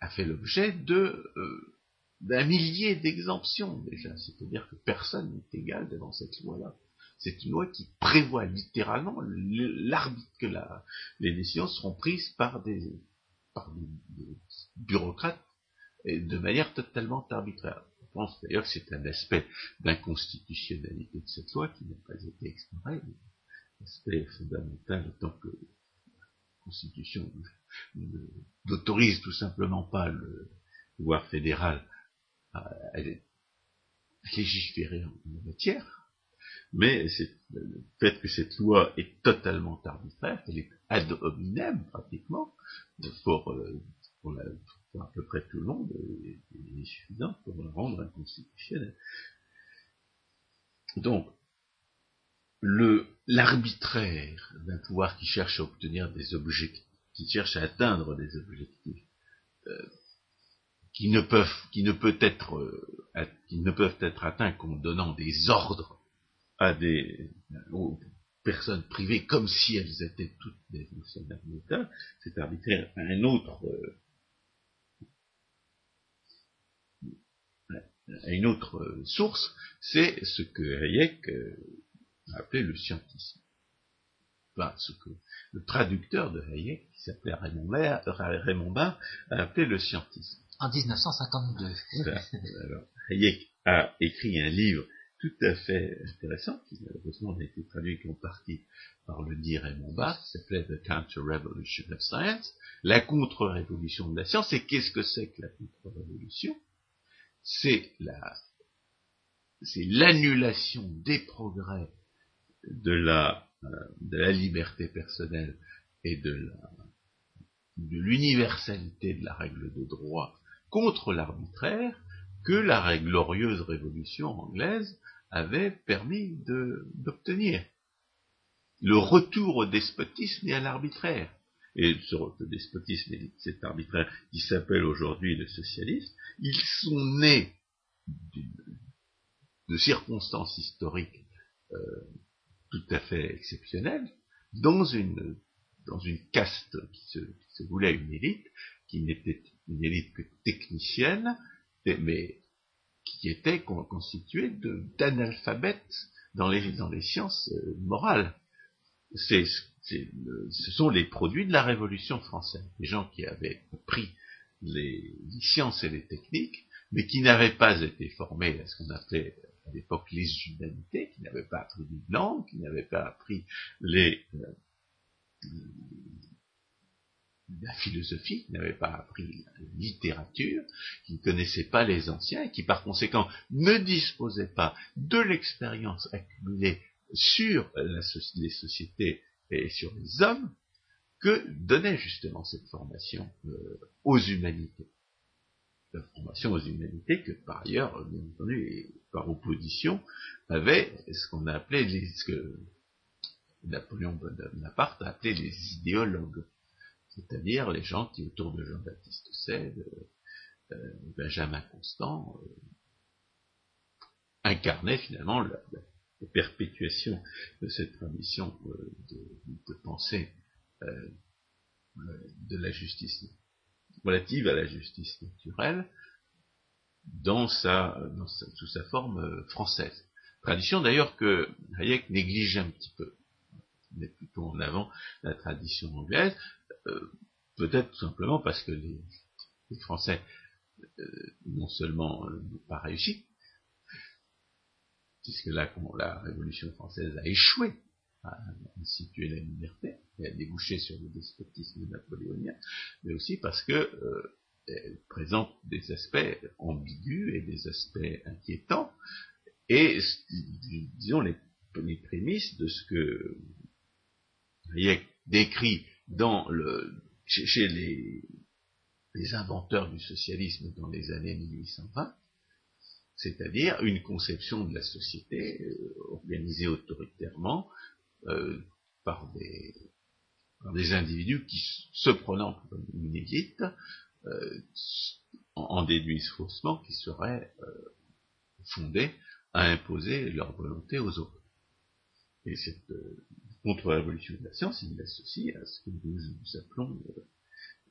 a fait l'objet de euh, d'un millier d'exemptions déjà. C'est-à-dire que personne n'est égal devant cette loi-là. C'est une loi qui prévoit littéralement l'arbitre que les décisions seront prises par des, par des bureaucrates de manière totalement arbitraire. Je pense d'ailleurs que c'est un aspect d'inconstitutionnalité de cette loi qui n'a pas été exploré. L'aspect fondamental étant que la Constitution n'autorise tout simplement pas le pouvoir fédéral à, légiférer en, matière, mais le fait que cette loi est totalement arbitraire, qu'elle est ad hominem pratiquement, pour, euh, la, à peu près tout le monde, est, suffisant pour le rendre inconstitutionnel. Donc, l'arbitraire d'un pouvoir qui cherche à obtenir des objectifs, qui cherche à atteindre des objectifs, euh, qui ne peuvent, qui ne peut être, euh, qui ne peuvent être atteints qu'en donnant des ordres à des, aux personnes privées comme si elles étaient toutes des fonctionnaires de l'État, c'est arbitraire à un autre, euh, une autre euh, source, c'est ce que Hayek a appelé le scientisme. Enfin, ce que le traducteur de Hayek, qui s'appelait Raymond, Barre, a appelé le scientisme. En 1952. Alors, Hayek a écrit un livre tout à fait intéressant, qui malheureusement n'a été traduit qu'en partie par le dit Raymond Barre, qui s'appelait The Counter-Revolution of Science, la contre-révolution de la science. Et qu'est-ce que c'est que la contre-révolution? C'est la, c'est l'annulation des progrès de la, euh, de la liberté personnelle et de la, de l'universalité de la règle de droit contre l'arbitraire que la glorieuse révolution anglaise avait permis d'obtenir. Le retour au despotisme et à l'arbitraire. Et ce despotisme et cet arbitraire qui s'appelle aujourd'hui le socialisme, ils sont nés de circonstances historiques euh, tout à fait exceptionnelles dans une, caste qui se voulait une élite, qui n'était une élite technicienne, mais qui était constitué d'analphabètes dans les, les sciences euh, morales. C'est, ce sont les produits de la Révolution française. Les gens qui avaient appris les, sciences et les techniques, mais qui n'avaient pas été formés à ce qu'on appelait à l'époque les humanités, qui n'avaient pas appris une langue, qui n'avaient pas appris les, euh, la philosophie, qui n'avait pas appris la littérature, qui ne connaissait pas les anciens et qui par conséquent ne disposait pas de l'expérience accumulée sur les sociétés et sur les hommes que donnait justement cette formation euh, aux humanités. La formation aux humanités que par ailleurs, bien entendu, et par opposition, avait ce qu'on a appelé les, ce que Napoléon Bonaparte a appelé les idéologues c'est-à-dire les gens qui, autour de Jean-Baptiste Cède, euh, euh, Benjamin Constant, euh, incarnaient finalement la, perpétuation de cette tradition de, pensée de la justice relative à la justice naturelle dans sa, sous sa forme française. Tradition d'ailleurs que Hayek néglige un petit peu met plutôt en avant la tradition anglaise, euh, peut-être tout simplement parce que les, Français euh, non seulement n'ont pas réussi, puisque là, la Révolution française a échoué à instituer la liberté et à déboucher sur le despotisme napoléonien, mais aussi parce que euh, elle présente des aspects ambigus et des aspects inquiétants, et disons les, les prémices de ce que Hayek décrit dans le, chez les, les inventeurs du socialisme dans les années 1820, c'est-à-dire une conception de la société euh, organisée autoritairement euh, par, des, par, des, individus qui, se prenant comme une élite, euh, en, déduisent faussement qu'ils seraient euh, fondés à imposer leur volonté aux autres. Et cette contre-révolution de la science, il l'associe à ce que nous, appelons euh,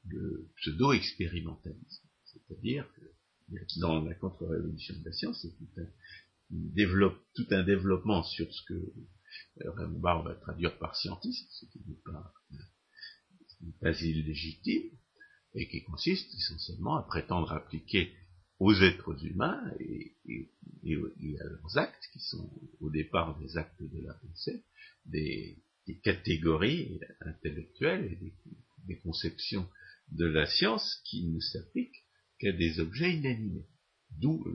le pseudo-expérimentalisme. C'est-à-dire que dans la contre-révolution de la science, c'est tout un, développement sur ce que euh, Raymond Barre va traduire par scientisme, ce qui n'est pas, pas illégitime, et qui consiste essentiellement à prétendre appliquer aux êtres humains et, à leurs actes, qui sont au départ des actes de la pensée, des, catégories intellectuelles et des, conceptions de la science qui ne s'appliquent qu'à des objets inanimés. D'où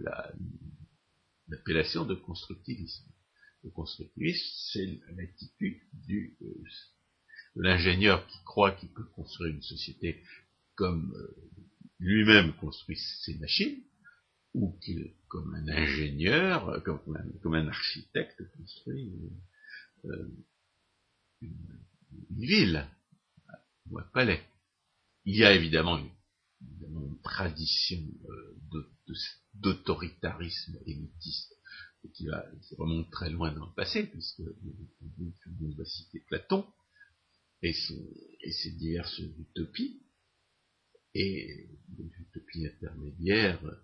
l'appellation de constructivisme. Le constructivisme, c'est l'attitude du, euh, de l'ingénieur qui croit qu'il peut construire une société comme euh, lui-même construit ses machines, ou qu'il, comme un ingénieur, comme un, comme un architecte construit euh, une, ville ou un palais. Il y a évidemment une, tradition euh, d'autoritarisme élitiste qui, va, qui remonte très loin dans le passé, puisque on va citer Platon et ses, diverses utopies, et des utopies intermédiaires euh,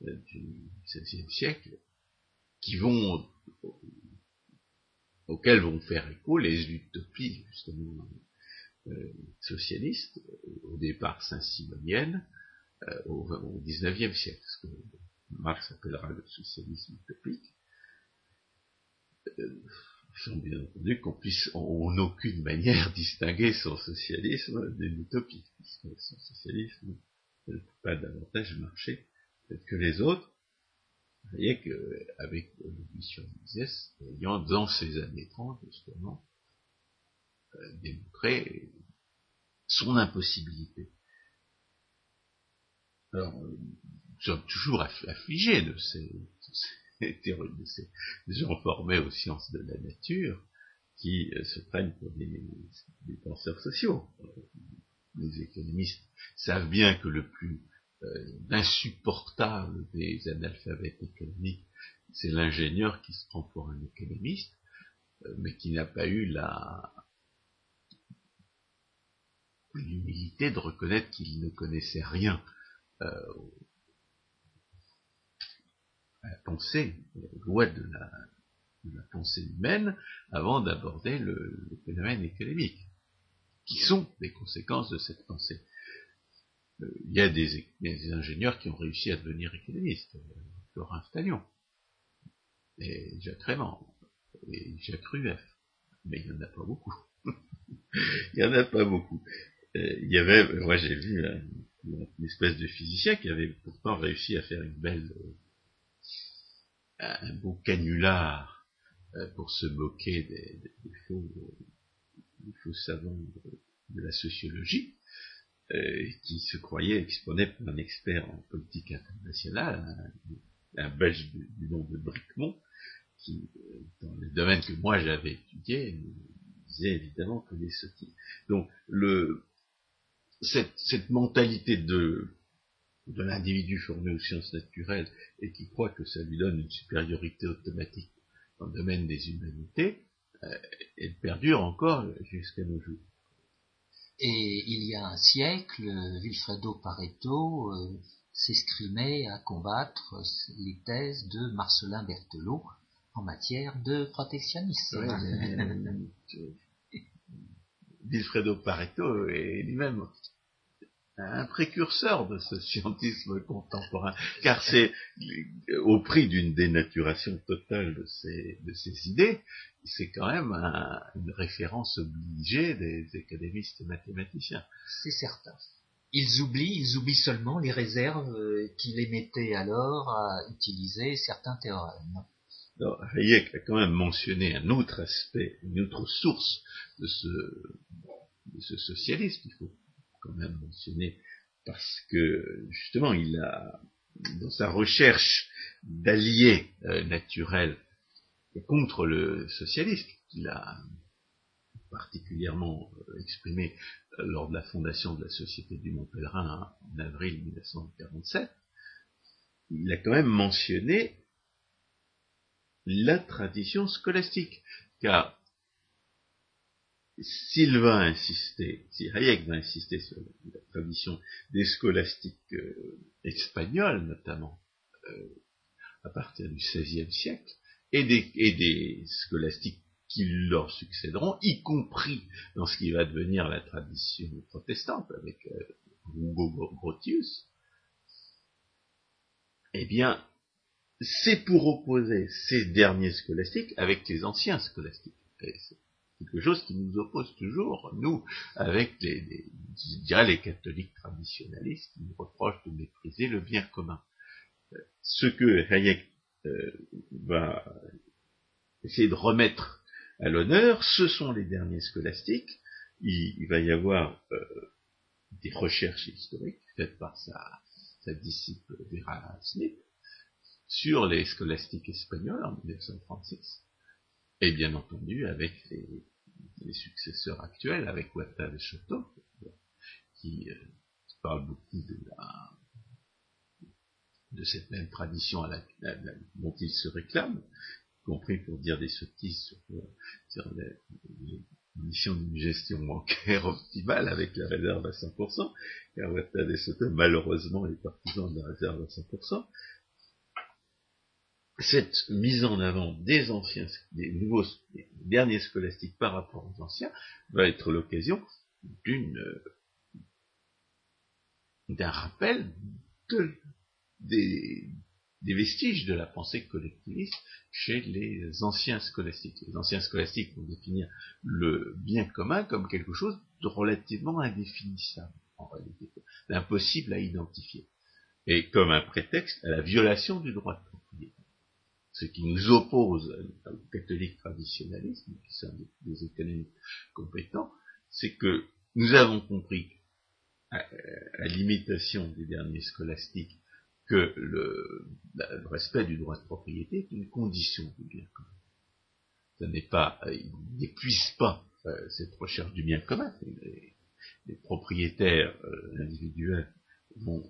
du XVIe siècle, qui vont auxquelles vont faire écho les utopies justement euh, socialistes, au départ saint-simoniennes, euh, au, XIXe siècle, ce que Marx appellera le socialisme utopique. euh, sans bien entendu qu'on puisse en, aucune manière distinguer son socialisme d'une utopie, puisque son socialisme ne peut pas davantage marcher que les autres. Vous voyez qu'avec l'émission Mises, ayant dans ces années 30 justement euh, démontré son impossibilité. Alors, nous sommes toujours affligés de ces, de ces gens formés aux sciences de la nature qui euh, se prennent pour des, penseurs sociaux. Les économistes savent bien que le plus euh, insupportable des analphabètes économiques, c'est l'ingénieur qui se prend pour un économiste, euh, mais qui n'a pas eu la l'humilité de reconnaître qu'il ne connaissait rien euh, à la pensée, loi de la, de la pensée humaine, avant d'aborder le, phénomène économique, qui sont des conséquences de cette pensée. Euh, il, y a des, ingénieurs qui ont réussi à devenir économistes, euh, Laurent Stallion, et Jacques Raymond, et Jacques Rueff, mais il n'y en a pas beaucoup. il n'y en a pas beaucoup. il y avait, moi j'ai vu une espèce de physicien qui avait pourtant réussi à faire une belle, euh, un beau canular euh, pour se moquer des, faux, savants de, la sociologie, euh, qui se croyait, prenait pour un expert en politique internationale, un, belge du, nom de Bricmont, qui, dans les domaines que moi j'avais étudiés, disait évidemment que les sottises. Donc, le, cette, mentalité de, de l'individu formé aux sciences naturelles et qui croit que ça lui donne une supériorité automatique dans le domaine des humanités, euh, elle perdure encore jusqu'à nos jours. Et il y a un siècle, Vilfredo Pareto euh, s'escrimait à combattre les thèses de Marcelin Berthelot en matière de protectionnisme. Vilfredo Pareto est lui-même un précurseur de ce scientisme contemporain, car c'est au prix d'une dénaturation totale de ces, de ces idées, c'est quand même une référence obligée des économistes mathématiciens. C'est certain. Ils oublient, ils oublient seulement les réserves euh, qui les mettaient alors à utiliser certains théorèmes. Hayek a quand même mentionné un autre aspect, une autre source de ce, de ce socialisme. Il faut quand même mentionné parce que justement il a dans sa recherche d'alliés euh, naturels contre le socialisme qu'il a particulièrement euh, exprimé euh, lors de la fondation de la Société du Mont Pèlerin en avril 1947, il a quand même mentionné la tradition scolastique, car s'il va insister, si Hayek va insister sur la, tradition des scolastiques euh, espagnols notamment, euh, à partir du XVIe siècle, et des, et des scolastiques qui leur succéderont, y compris dans ce qui va devenir la tradition protestante avec euh, Hugo Grotius, eh bien, c'est pour opposer ces derniers scolastiques avec les anciens scolastiques quelque chose qui nous oppose toujours, nous, avec les, les, les catholiques traditionnalistes qui nous reprochent de mépriser le bien commun. Ce que Hayek euh, va essayer de remettre à l'honneur, ce sont les derniers scolastiques. Il, va y avoir euh, des recherches historiques faites par sa, sa disciple Vera Smith sur les scolastiques espagnols en 1936 et bien entendu avec les, successeurs actuels, avec Ouattara et Choteau, qui, euh, parlent beaucoup de la de cette même tradition à la, dont ils se réclament, y compris pour dire des sottises sur, sur les, conditions d'une gestion bancaire optimale avec la réserve à 100%, car Ouattara et Choteau, malheureusement, est partisan de la réserve à 100%, cette mise en avant des anciens, des nouveaux, des derniers scolastiques par rapport aux anciens, va être l'occasion d'une, d'un rappel des, des vestiges de la pensée collectiviste chez les anciens scolastiques. Les anciens scolastiques vont définir le bien commun comme quelque chose de relativement indéfinissable, en réalité, d'impossible à identifier, et comme un prétexte à la violation du droit de. Ce qui nous oppose au catholique traditionnalisme, qui sont des économistes compétents, c'est que nous avons compris, à, l'imitation des derniers scolastiques, que le, respect du droit de propriété est une condition du bien commun. Ce n'est pas, euh, il n'épuise pas euh, cette recherche du bien commun. Les, propriétaires euh, individuels vont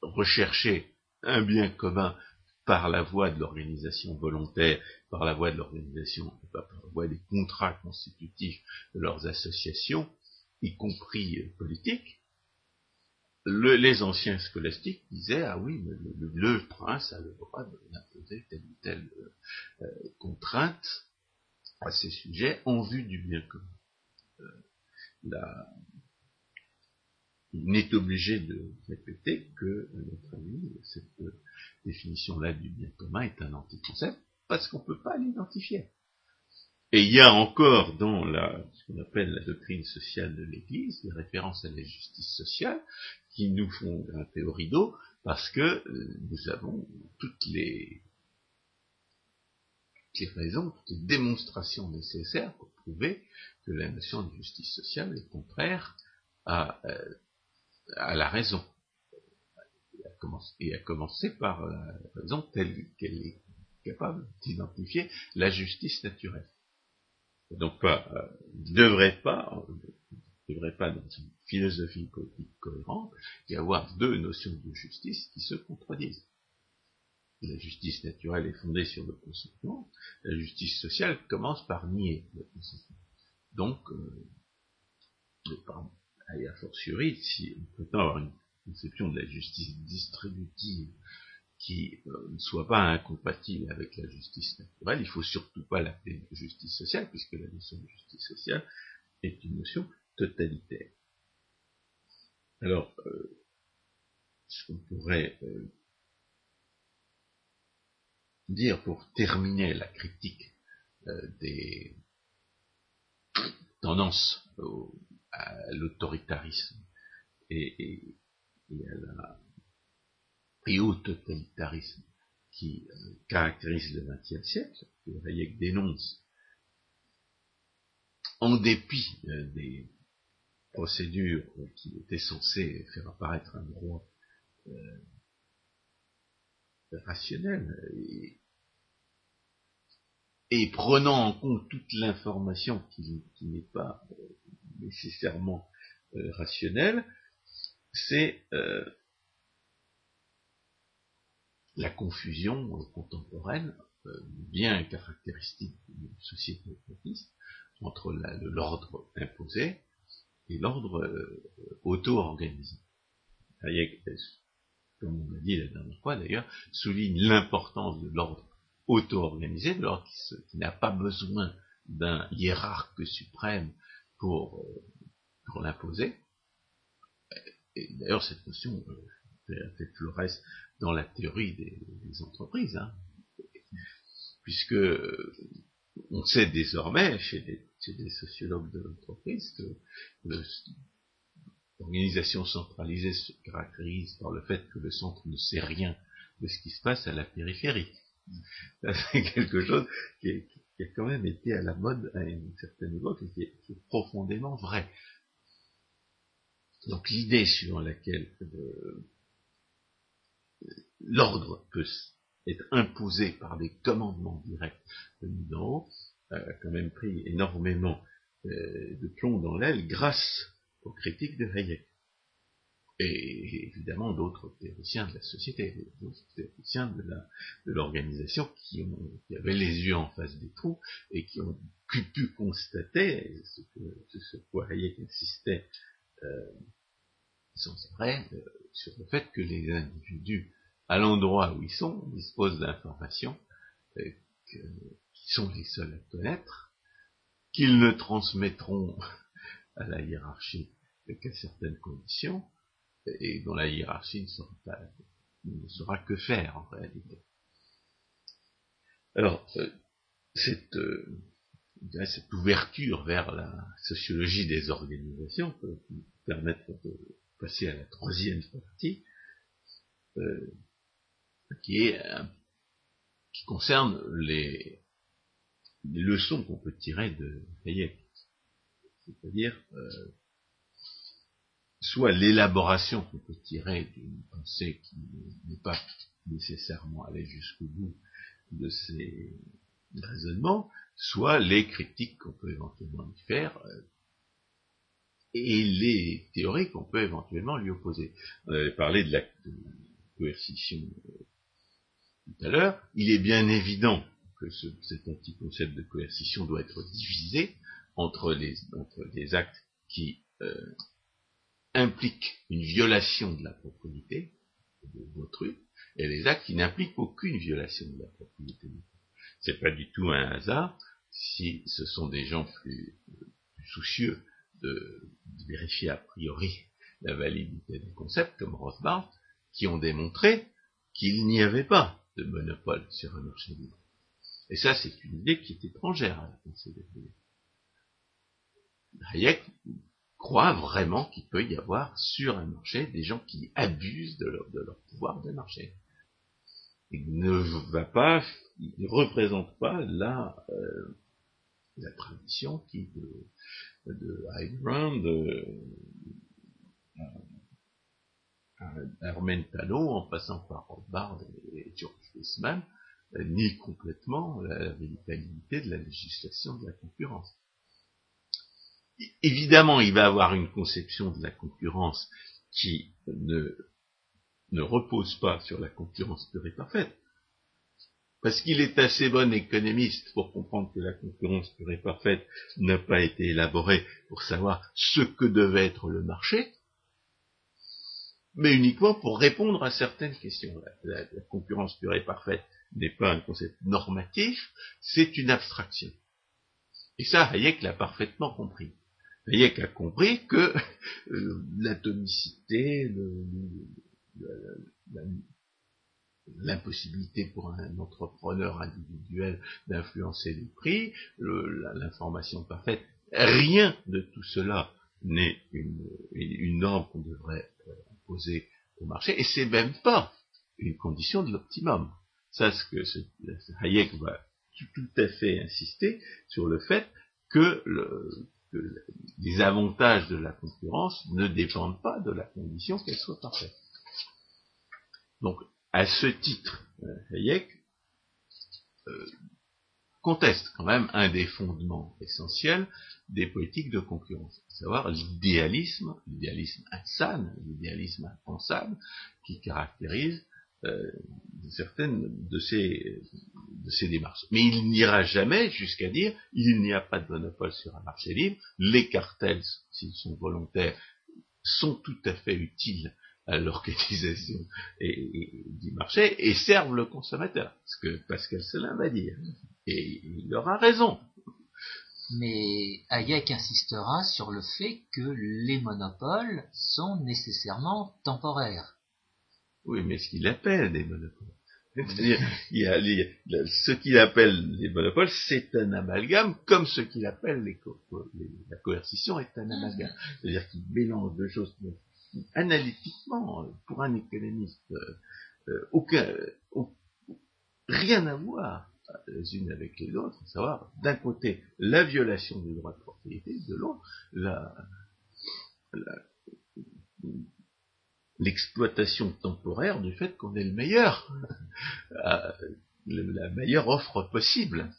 rechercher un bien commun par la voie de l'organisation volontaire, par la voie de l'organisation, par la voie des contrats constitutifs de leurs associations, y compris politiques, les anciens scolastiques disaient ah oui, mais le, prince a le droit d'imposer telle ou telle euh, contrainte à ces sujets en vue du bien commun. Euh, il n'est obligé de répéter que, à notre avis, cette définition-là du bien commun est un anticoncept parce qu'on ne peut pas l'identifier. Et il y a encore dans la, ce qu'on appelle la doctrine sociale de l'Église des références à la justice sociale qui nous font grimper au rideau parce que euh, nous avons toutes les, toutes les raisons, toutes les démonstrations nécessaires pour prouver que la notion de justice sociale est contraire à, euh, à la raison. Et à commencer par la raison telle qu'elle est capable d'identifier la justice naturelle donc pas, euh, devrait pas, devrait pas dans une philosophie politique cohérente, y avoir deux notions de justice qui se contredisent. La justice naturelle est fondée sur le consentement, la justice sociale commence par nier le consentement. Donc, euh, a fortiori, si on prétend avoir une conception de la justice distributive qui euh, ne soit pas incompatible avec la justice naturelle. Il ne faut surtout pas l'appeler justice sociale, puisque la notion de justice sociale est une notion totalitaire. Alors, euh, ce qu'on pourrait euh, dire pour terminer la critique des tendances à l'autoritarisme et, à la et au totalitarisme qui euh, caractérise le XXe siècle, que Hayek dénonce, en dépit euh, des procédures qui étaient censées faire apparaître un droit euh, rationnel, et, prenant en compte toute l'information qui, n'est pas nécessairement rationnelle, c'est la confusion contemporaine, euh, bien caractéristique d'une société utopiste, entre l'ordre imposé et l'ordre euh, auto-organisé. Hayek, comme on l'a dit la dernière fois d'ailleurs, souligne l'importance de l'ordre auto-organisé, de l'ordre qui, n'a pas besoin d'un hiérarque suprême pour, euh, pour l'imposer. Et d'ailleurs, cette notion fait Flores dans la théorie des, entreprises, hein. puisque on sait désormais chez des, sociologues de l'entreprise que l'organisation centralisée se caractérise par le fait que le centre ne sait rien de ce qui se passe à la périphérie. C'est quelque chose qui, a quand même été à la mode à une certaine époque et qui est, profondément vrai. Donc l'idée suivant laquelle euh, l'ordre peut être imposé par des commandements directs venus d'en a quand même pris énormément euh, de plomb dans l'aile grâce aux critiques de Hayek. Et évidemment d'autres théoriciens de la société, d'autres théoriciens de l'organisation qui, avaient les yeux en face des trous et qui ont pu, constater ce que ce quoi Hayek insistait euh, sans arrêt euh, sur le fait que les individus à l'endroit où ils sont, disposent d'informations euh, qui sont les seuls à connaître, qu'ils ne transmettront à la hiérarchie qu'à certaines conditions, et dont la hiérarchie ne saura, pas, ne saura que faire en réalité. Alors, euh, cette, cette ouverture vers la sociologie des organisations peut permettre de passer à la troisième partie, qui est qui concerne les, leçons qu'on peut tirer de Hayek. C'est-à-dire euh, soit l'élaboration qu'on peut tirer d'une pensée qui n'est pas nécessairement allée jusqu'au bout de ses raisonnements, soit les critiques qu'on peut éventuellement y faire euh, et les théories qu'on peut éventuellement lui opposer. On avait parlé de la coercition euh, tout à l'heure, il est bien évident que ce, cet anti-concept de coercition doit être divisé entre les, entre les actes qui euh, impliquent une violation de la propriété de d'autrui et les actes qui n'impliquent aucune violation de la propriété C'est pas du tout un hasard si ce sont des gens plus, soucieux de, vérifier a priori la validité des concepts comme Rothbard qui ont démontré qu'il n'y avait pas de monopole sur un marché libre. Et ça, c'est une idée qui est étrangère à la pensée Hayek croit vraiment qu'il peut y avoir sur un marché des gens qui abusent de leur, de leur pouvoir de marché. Il ne va pas, il ne représente pas la, euh, la tradition qui de, de High de, Hermen Tano, en passant par Rothbard et George Weissman, euh, nie complètement la véritabilité de la législation de la concurrence. Évidemment, il va avoir une conception de la concurrence qui ne, repose pas sur la concurrence pure et parfaite. Parce qu'il est assez bon économiste pour comprendre que la concurrence pure et parfaite n'a pas été élaborée pour savoir ce que devait être le marché, mais uniquement pour répondre à certaines questions. La, concurrence pure et parfaite n'est pas un concept normatif, c'est une abstraction. Et ça, Hayek l'a parfaitement compris. Hayek a compris que euh, l'atomicité, l'impossibilité pour un entrepreneur individuel d'influencer les prix, l'information parfaite, rien de tout cela n'est une, norme qu'on devrait euh, au marché, et c'est même pas une condition de l'optimum. Ça, ce que Hayek va tout, à fait insister sur le fait que, les avantages de la concurrence ne dépendent pas de la condition qu'elle soit parfaite. Donc, à ce titre, euh, Hayek euh, conteste quand même un des fondements essentiels des politiques de concurrence, à savoir l'idéalisme, l'idéalisme insane, l'idéalisme impensable, qui caractérise certaines de ces, de ces démarches. Mais il n'ira jamais jusqu'à dire il n'y a pas de monopole sur un marché libre, les cartels, s'ils sont volontaires, sont tout à fait utiles à l'organisation du marché et servent le consommateur, ce que Pascal Selin va dire. Et il aura raison. Mais Hayek insistera sur le fait que les monopoles sont nécessairement temporaires. Oui, mais ce qu'il appelle des monopoles. C'est-à-dire, ce qu'il appelle les monopoles, c'est un amalgame, comme ce qu'il appelle les, la coercition est un amalgame. C'est-à-dire qu'il mélange deux choses analytiquement, pour un économiste, euh, euh, aucun, rien à voir les unes avec les autres, à savoir d'un côté la violation du droit de propriété, de l'autre l'exploitation temporaire du fait qu'on est le meilleur, euh, la meilleure offre possible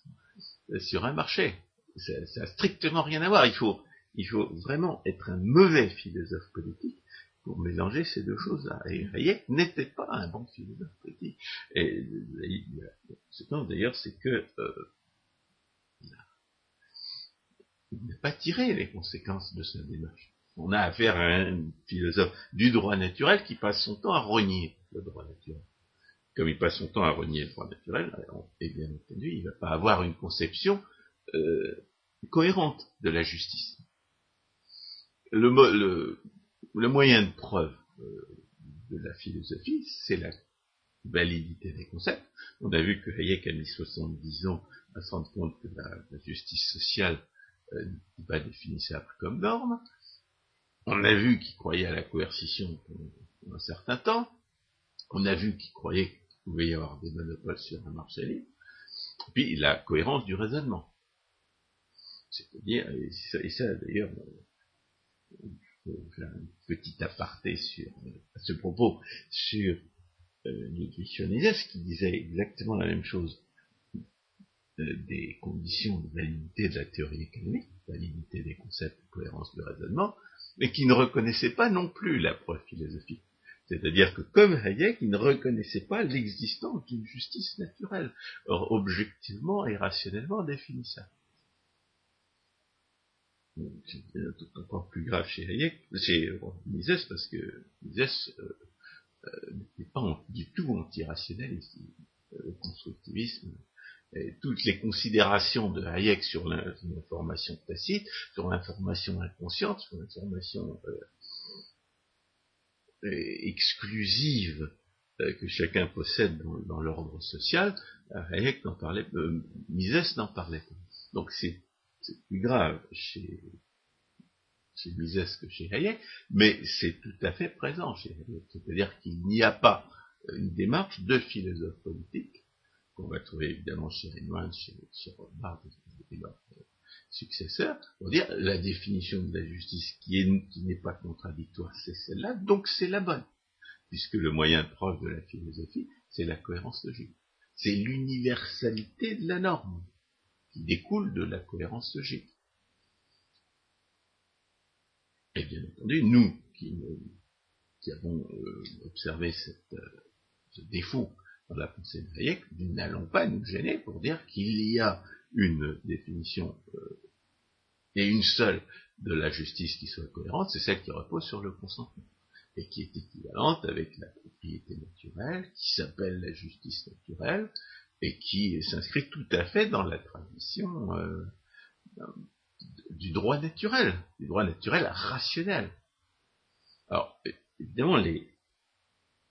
sur un marché. Ça n'a strictement rien à voir. Il faut, il faut vraiment être un mauvais philosophe politique pour mélanger ces deux choses-là. Et Hayek n'était pas un bon philosophe politique. Et ce d'ailleurs, c'est que euh, il n'a pas tiré les conséquences de sa démarche. On a affaire à un philosophe du droit naturel qui passe son temps à renier le droit naturel. Comme il passe son temps à renier le droit naturel, et bien entendu, il ne va pas avoir une conception euh, cohérente de la justice. Le, le, le moyen de preuve euh, de la philosophie, c'est la validité des concepts. On a vu que Hayek a mis 70 ans à se rendre compte que la, justice sociale euh, n'est pas définissable comme norme. On a vu qu'il croyait à la coercition pendant un certain temps. On a vu qu'il croyait qu'il pouvait y avoir des monopoles sur un marché libre. Puis la cohérence du raisonnement. C'est-à-dire, et ça, d'ailleurs, faire un petit aparté sur, à ce propos sur euh, qui disait exactement la même chose euh, des conditions de validité de la théorie économique, validité des concepts de cohérence du raisonnement, mais qui ne reconnaissait pas non plus la preuve philosophique. C'est-à-dire que, comme Hayek, il ne reconnaissait pas l'existence d'une justice naturelle, or objectivement et rationnellement définissable. C'est encore plus grave chez Hayek, chez Mises, parce que Mises euh, euh, n'est pas du tout anti-rationnel ici. Euh, le constructivisme, toutes les considérations de Hayek sur l'information tacite, sur l'information inconsciente, sur l'information exclusive que chacun possède dans, l'ordre social, Hayek n'en parlait, Mises n'en parlait pas. Donc c'est c'est plus grave chez, chez Mises que chez Hayek, mais c'est tout à fait présent chez Hayek. C'est-à-dire qu'il n'y a pas une démarche de philosophe politique, qu'on va trouver évidemment chez Riemann, chez, chez et leurs successeurs, pour dire la définition de la justice qui n'est pas contradictoire, c'est celle-là, donc c'est la bonne. Puisque le moyen preuve de la philosophie, c'est la cohérence logique. C'est l'universalité de la norme qui découle de la cohérence logique. Et bien entendu, nous qui, avons euh, observé cette, euh, ce défaut dans la pensée de Hayek, nous n'allons pas nous gêner pour dire qu'il y a une définition euh, et une seule de la justice qui soit cohérente, c'est celle qui repose sur le consentement et qui est équivalente avec la propriété naturelle, qui s'appelle la justice naturelle, et qui s'inscrit tout à fait dans la tradition euh, du droit naturel, du droit naturel rationnel. Alors, évidemment, les,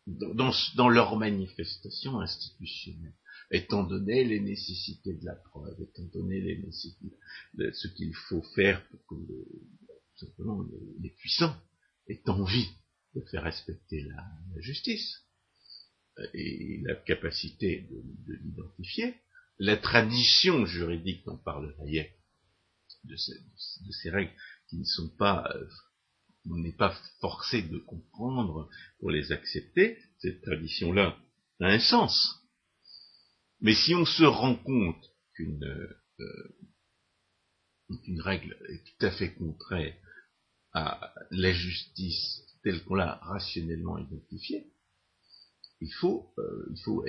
dans, leur manifestation institutionnelle, étant donné les nécessités de la preuve, étant donné les nécessités de ce qu'il faut faire pour que simplement les puissants aient envie de faire respecter la justice, et la capacité de, l'identifier, la tradition juridique dont parle Hayek, de, ces, règles qui ne sont pas, euh, on n'est pas forcé de comprendre pour les accepter, cette tradition-là a un sens. Mais si on se rend compte qu'une euh, règle est tout à fait contraire à la justice telle qu'on l'a rationnellement identifiée, il faut, euh, il faut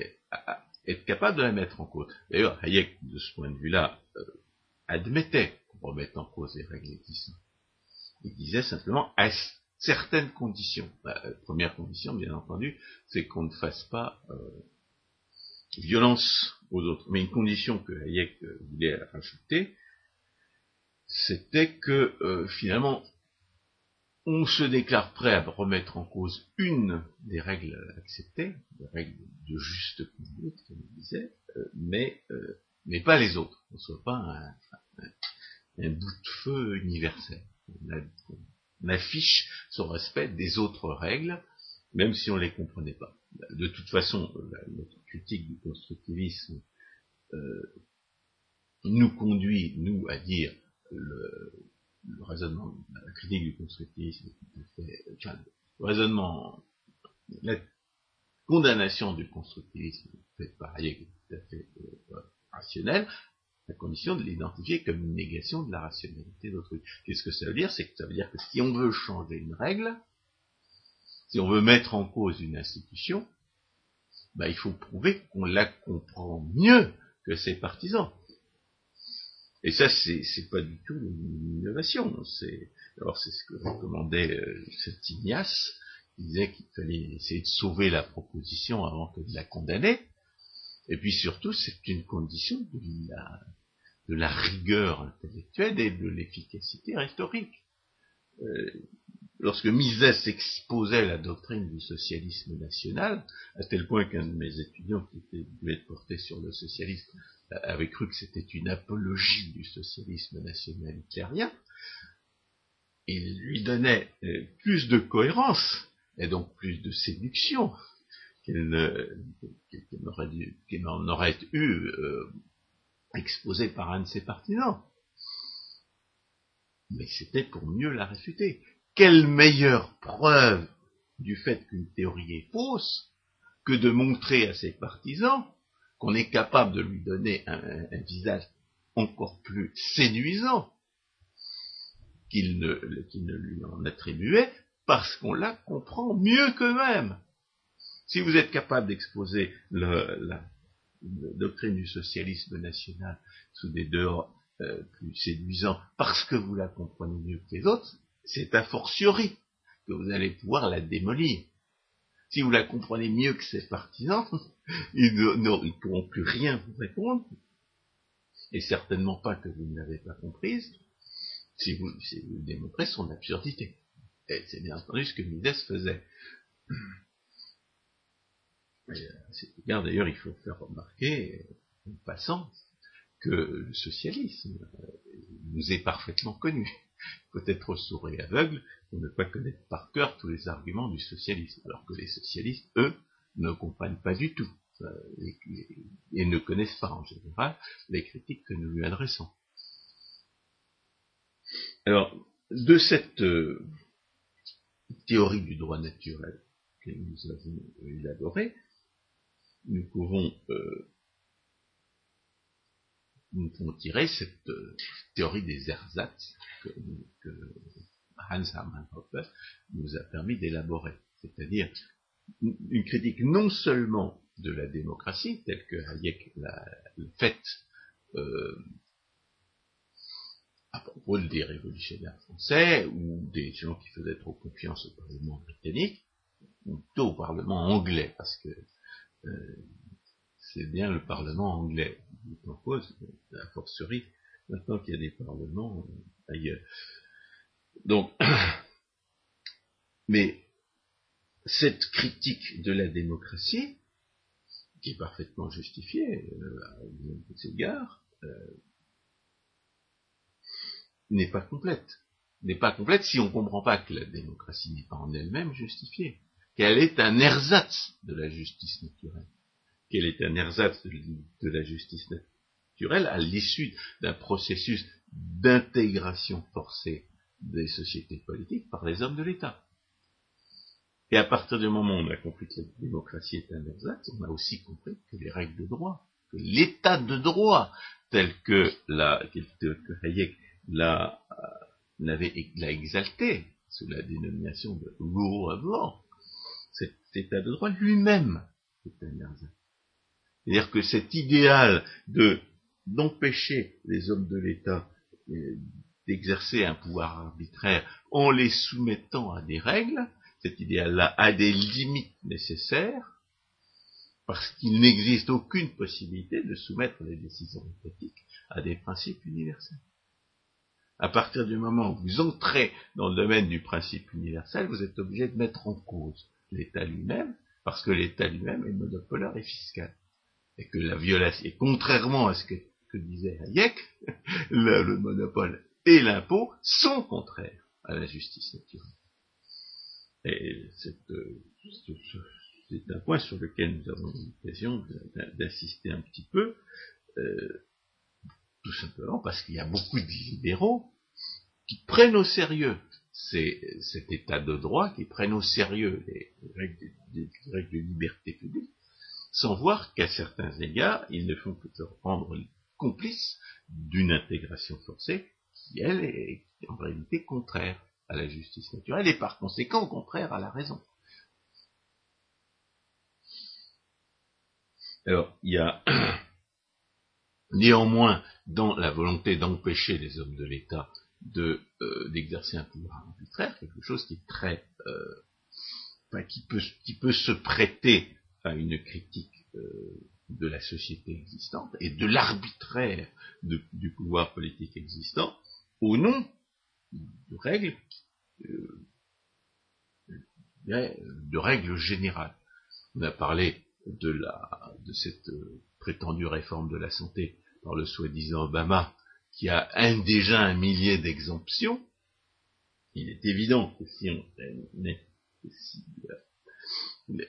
être capable de la mettre en cause. D'ailleurs, Hayek, de ce point de vue-là, euh, admettait qu'on remette en cause les règles existantes. Il disait simplement à certaines conditions. La euh, première condition, bien entendu, c'est qu'on ne fasse pas violence aux autres. Mais une condition que Hayek voulait rajouter, c'était que finalement on se déclare prêt à remettre en cause une des règles acceptées, des règles de juste conduite, comme il disait, euh, mais, euh, mais pas les autres. On ne soit pas un, un, bout de feu universel. On, affiche son respect des autres règles, même si on ne les comprenait pas. De toute façon, notre critique du constructivisme euh, nous conduit, nous, à dire le, raisonnement, la critique du constructivisme est tout à fait, enfin, le raisonnement, la condamnation du constructivisme faite par Hayek est tout à fait euh, rationnelle, à condition de l'identifier comme une négation de la rationalité d'autrui. Qu'est-ce que ça veut dire? C'est que ça veut dire que si on veut changer une règle, si on veut mettre en cause une institution, bah, il faut prouver qu'on la comprend mieux que ses partisans. Et ça, c'est pas du tout une innovation. C'est alors c'est ce que recommandait euh, cet Ignace, qui disait qu'il fallait essayer de sauver la proposition avant que de la condamner. Et puis surtout, c'est une condition de la, rigueur intellectuelle et de l'efficacité rhétorique. Euh, lorsque Mises exposait la doctrine du socialisme national, à tel point qu'un de mes étudiants qui était, être porté sur le socialisme avait cru que c'était une apologie du socialisme national hitlérien, il lui donnait euh, plus de cohérence et donc plus de séduction qu'il n'en aurait eu euh, exposé par un de ses partisans. Mais c'était pour mieux la réfuter. Quelle meilleure preuve du fait qu'une théorie est fausse que de montrer à ses partisans qu'on est capable de lui donner un, visage encore plus séduisant qu'il ne, ne, lui en attribuait, parce qu'on la comprend mieux qu'eux-mêmes. Si vous êtes capable d'exposer la, doctrine du socialisme national sous des dehors euh, plus séduisants parce que vous la comprenez mieux que les autres, c'est a fortiori que vous allez pouvoir la démolir. Si vous la comprenez mieux que ses partisans, ils ne pourront plus rien vous répondre, et certainement pas que vous ne l'avez pas comprise, si vous, démontrez son absurdité. Et c'est bien entendu ce que Mises faisait. À cet égard, d'ailleurs, il faut faire remarquer, en passant, que le socialisme euh, nous est parfaitement connu. Il faut être sourd et aveugle pour ne pas connaître par cœur tous les arguments du socialisme, alors que les socialistes, eux, ne comprennent pas du tout euh, et, ne connaissent pas en général les critiques que nous lui adressons. Alors, de cette euh, théorie du droit naturel que nous avons élaborée, nous pouvons euh, nous pouvons tirer cette euh, théorie des ersatz que, Hans Hermann nous a permis d'élaborer, c'est-à-dire une critique non seulement de la démocratie, telle que Hayek l'a faite euh, à propos des révolutionnaires français ou des gens qui faisaient trop confiance au Parlement britannique, ou plutôt au Parlement anglais, parce que euh, c'est bien le Parlement anglais qui en cause, a maintenant qu'il y a des parlements euh, ailleurs. Donc, mais cette critique de la démocratie, qui est parfaitement justifiée euh, à tous égards, euh, n'est pas complète. N'est pas complète si on ne comprend pas que la démocratie n'est pas en elle-même justifiée, qu'elle est un ersatz de la justice naturelle? Qu'elle est un ersatz de, la justice naturelle à l'issue d'un processus d'intégration forcée des sociétés politiques par les hommes de l'État? Et à partir du moment où on a compris que la démocratie est un ersatz, on a aussi compris que les règles de droit, que l'état de droit tel que, la, que Hayek l'a, l'a exalté sous la dénomination de rule of état de droit lui-même est. C'est-à-dire que cet idéal de d'empêcher les hommes de l'État euh, d'exercer un pouvoir arbitraire en les soumettant à des règles, cet idéal-là a des limites nécessaires, parce qu'il n'existe aucune possibilité de soumettre les décisions politiques à des principes universels. À partir du moment où vous entrez dans le domaine du principe universel, vous êtes obligé de mettre en cause l'État lui-même, parce que l'État lui-même est monopolaire et fiscal et que la violation, et contrairement à ce que, disait Hayek, le, monopole et l'impôt sont contraires à la justice naturelle. Et euh, c'est un point sur lequel nous avons l'occasion d'insister un petit peu, euh, tout simplement parce qu'il y a beaucoup de libéraux qui prennent au sérieux cet état de droit, qui prennent au sérieux les règles, les règles de liberté publique, sans voir qu'à certains égards, ils ne font que se rendre complices d'une intégration forcée qui, elle, est en réalité contraire à la justice naturelle et par conséquent contraire à la raison. Alors, il y a néanmoins dans la volonté d'empêcher les hommes de l'État de euh, d'exercer un pouvoir arbitraire quelque chose qui est très euh, qui peut qui peut se prêter à une critique euh, de la société existante et de l'arbitraire du pouvoir politique existant au nom de règles de règles générales. On a parlé de, la, de cette prétendue réforme de la santé par le soi-disant Obama, qui a un, déjà un millier d'exemptions. Il est évident que si, on, si la,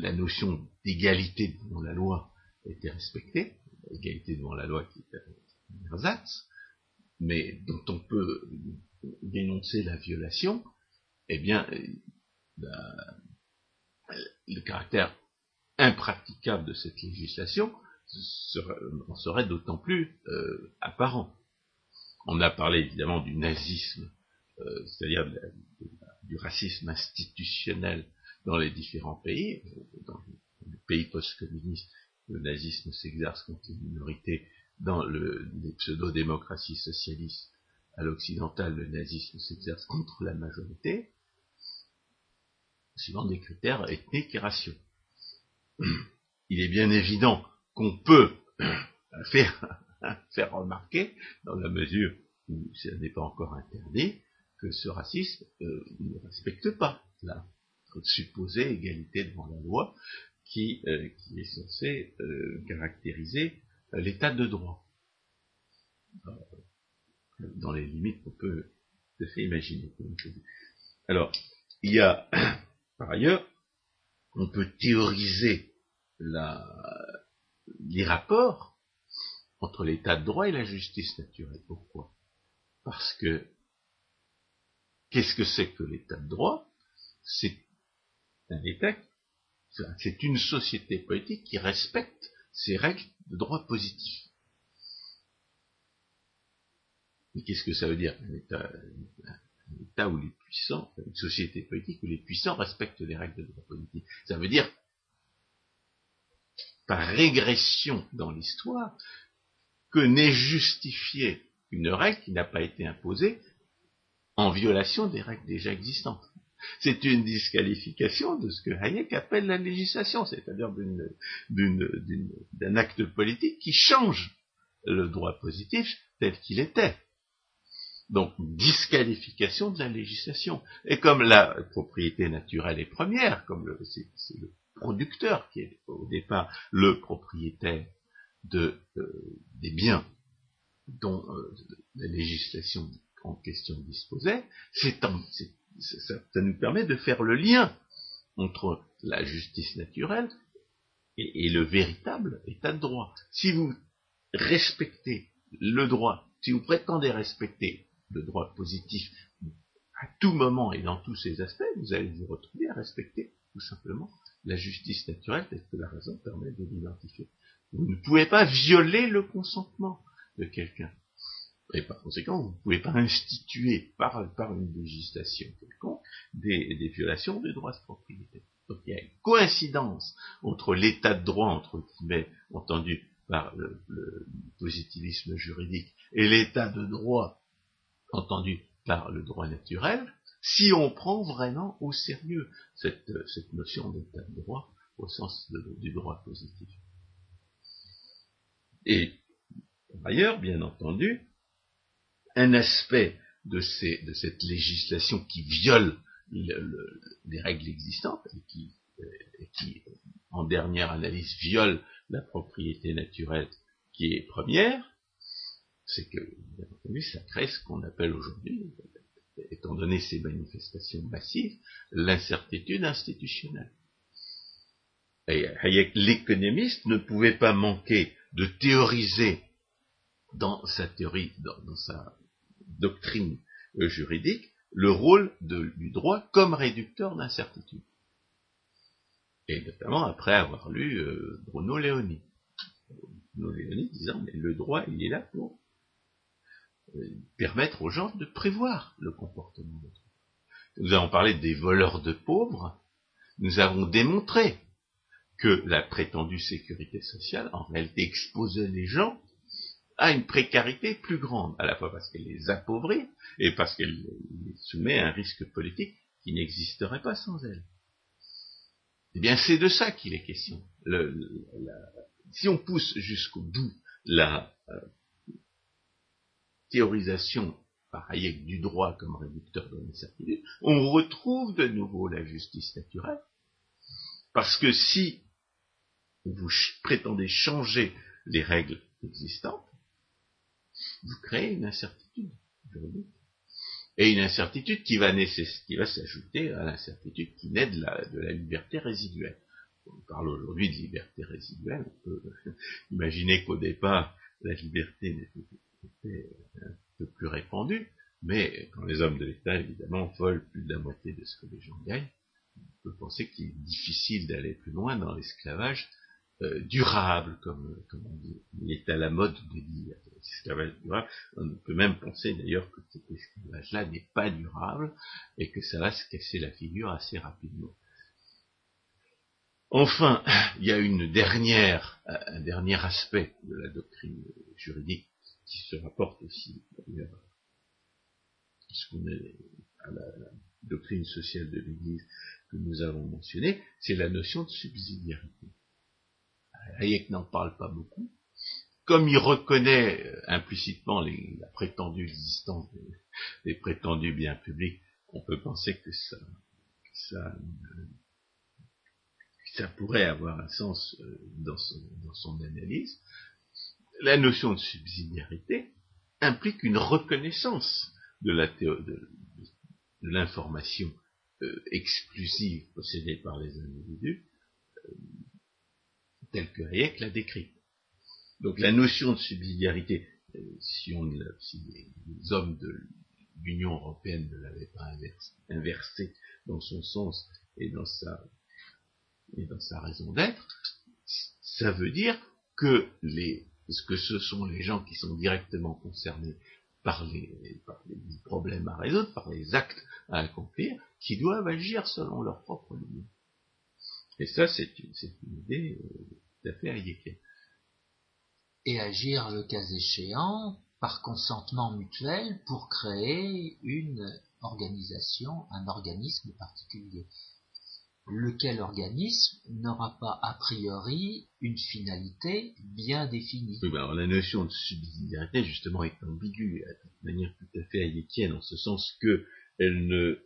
la notion d'égalité devant la loi était respectée, l'égalité devant la loi qui est un ersatz, mais dont on peut dénoncer la violation, eh bien, le caractère impraticable de cette législation en serait d'autant plus euh, apparent. On a parlé évidemment du nazisme, euh, c'est-à-dire du racisme institutionnel dans les différents pays. Dans les pays post-communistes, le nazisme s'exerce contre les minorités. Dans le, les pseudo-démocraties socialistes à l'occidental, le nazisme s'exerce contre la majorité suivant des critères ethniques et raciaux. Il est bien évident qu'on peut faire, faire remarquer, dans la mesure où ce n'est pas encore interdit, que ce racisme euh, ne respecte pas la supposée égalité devant la loi qui, euh, est censée euh, caractériser l'état de droit, dans les limites qu'on peut se fait imaginer. Alors, il y a par ailleurs, on peut théoriser les rapports entre l'état de droit et la justice naturelle. Pourquoi? Parce que qu'est-ce que c'est que l'état de droit? C'est un état, c'est une société politique qui respecte ses règles de droit positif. Mais qu'est-ce que ça veut dire? Un état, où les puissants, une société politique où les puissants respectent les règles de droit politique. Ça veut dire, par régression dans l'histoire, que n'est justifiée une règle qui n'a pas été imposée en violation des règles déjà existantes. C'est une disqualification de ce que Hayek appelle la législation, c'est-à-dire d'un acte politique qui change le droit positif tel qu'il était. Donc, disqualification de la législation. Et comme la propriété naturelle est première, comme c'est le producteur qui est au départ le propriétaire de, euh, des biens dont euh, la législation en question disposait, ça, ça, nous permet de faire le lien entre la justice naturelle et le véritable état de droit. Si vous respectez le droit, si vous prétendez respecter le droit positif à tout moment et dans tous ses aspects, vous allez vous retrouver à respecter tout simplement la justice naturelle telle que la raison permet de l'identifier. Vous ne pouvez pas violer le consentement de quelqu'un. Et par conséquent, vous ne pouvez pas instituer par, une législation quelconque des, violations des droits de propriété. Donc il y a une coïncidence entre l'état de droit, entre guillemets, entendu par le positivisme juridique, et l'état de droit entendu par le droit naturel, si on prend vraiment au sérieux cette, cette notion d'état de droit au sens du droit positif. Et par ailleurs, bien entendu, un aspect de, cette législation qui viole les règles existantes et qui, et qui, en dernière analyse, viole la propriété naturelle qui est première, c'est que, bien entendu, ça crée ce qu'on appelle aujourd'hui, étant donné ces manifestations massives, l'incertitude institutionnelle. Et Hayek, l'économiste, ne pouvait pas manquer de théoriser dans sa théorie, dans, sa doctrine juridique, le rôle du droit comme réducteur d'incertitude. Et notamment après avoir lu euh, Bruno Léoni. Bruno Léoni disant, mais le droit, il est là pour permettre aux gens de prévoir le comportement d'autrui. Nous avons parlé des voleurs de pauvres, nous avons démontré que la prétendue sécurité sociale, en réalité, exposait les gens à une précarité plus grande, à la fois parce qu'elle les appauvrit et parce qu'elle les soumet à un risque politique qui n'existerait pas sans elle. Eh bien, c'est de ça qu'il est question. si on pousse jusqu'au bout la euh, théorisation par Hayek du droit comme réducteur de l'incertitude, on retrouve de nouveau la justice naturelle. Parce que si vous prétendez changer les règles existantes, vous créez une incertitude juridique. Et une incertitude qui va, s'ajouter à l'incertitude qui naît de la, liberté résiduelle. On parle aujourd'hui de liberté résiduelle. On peut imaginer qu'au départ, la liberté était un peu plus répandue, mais quand les hommes de l'État, évidemment, volent plus de la moitié de ce que les gens gagnent, on peut penser qu'il est difficile d'aller plus loin dans l'esclavage euh, durable, comme, comme on dit. Il est à la mode de dire esclavage durable. On peut même penser d'ailleurs que cet esclavage-là n'est pas durable et que ça va se casser la figure assez rapidement. Enfin, il y a une dernière, un dernier aspect de la doctrine juridique qui se rapporte aussi à la, doctrine sociale de l'Église que nous avons mentionnée, c'est la notion de subsidiarité. Hayek n'en parle pas beaucoup. Comme il reconnaît euh, implicitement la prétendue existence des, prétendus biens publics, on peut penser que ça, ça, pourrait avoir un sens euh, dans son, analyse. La notion de subsidiarité implique une reconnaissance de l'information euh, exclusive possédée par les individus tel que Hayek l'a décrit. Donc la notion de subsidiarité, euh, si, les hommes de l'Union européenne ne l'avaient pas inversée dans son sens et dans sa raison d'être, ça veut dire que, les, que ce sont les gens qui sont directement concernés par les, problèmes à résoudre, par les actes à accomplir, qui doivent agir selon leur propre ligne? Et ça, c'est une, idée euh, tout à fait. Et agir, le cas échéant, par consentement mutuel pour créer une organisation, un organisme particulier. Lequel organisme n'aura pas a priori une finalité bien définie. Oui, ben la notion de subsidiarité, justement, est ambiguë de manière tout à fait hayekienne, en ce sens que elle ne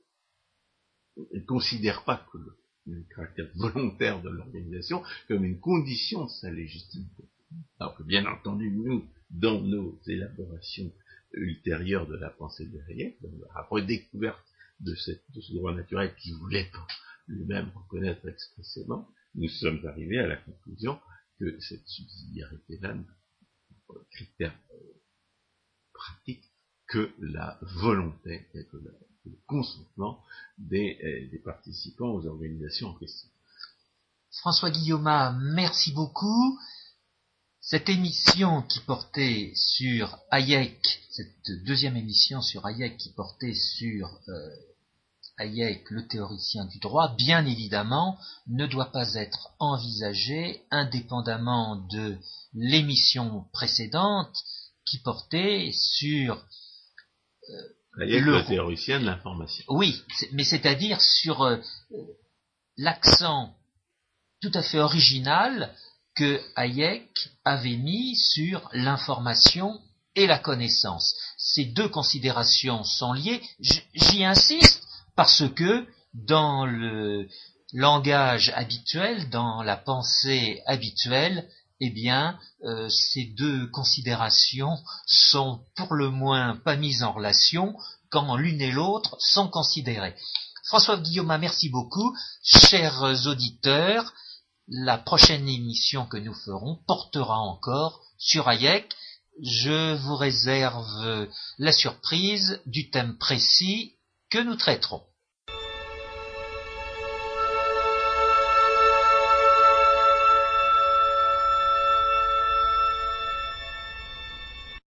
elle considère pas que le le caractère volontaire de l'organisation comme une condition de sa légitimité. Alors que bien entendu, nous, dans nos élaborations ultérieures de la pensée de Hayek, dans la redécouverte de, cette, de ce droit naturel qu'il voulait lui-même reconnaître expressément, nous sommes arrivés à la conclusion que cette subsidiarité-là n'a critère pratique que la volonté que le consentement des, euh, des, participants aux organisations en question. François Guillaume, merci beaucoup. Cette émission qui portait sur Hayek, cette deuxième émission sur Hayek qui portait sur euh, Hayek, le théoricien du droit, bien évidemment, ne doit pas être envisagée indépendamment de l'émission précédente qui portait sur euh, le, théoricien de l'information. Oui, mais c'est-à-dire sur euh, l'accent tout à fait original que Hayek avait mis sur l'information et la connaissance. Ces deux considérations sont liées. J'y insiste parce que dans le langage habituel, dans la pensée habituelle, eh bien, euh, ces deux considérations sont pour le moins pas mises en relation quand l'une et l'autre sont considérées. François Guillaume, merci beaucoup. Chers auditeurs, la prochaine émission que nous ferons portera encore sur Hayek. Je vous réserve la surprise du thème précis que nous traiterons.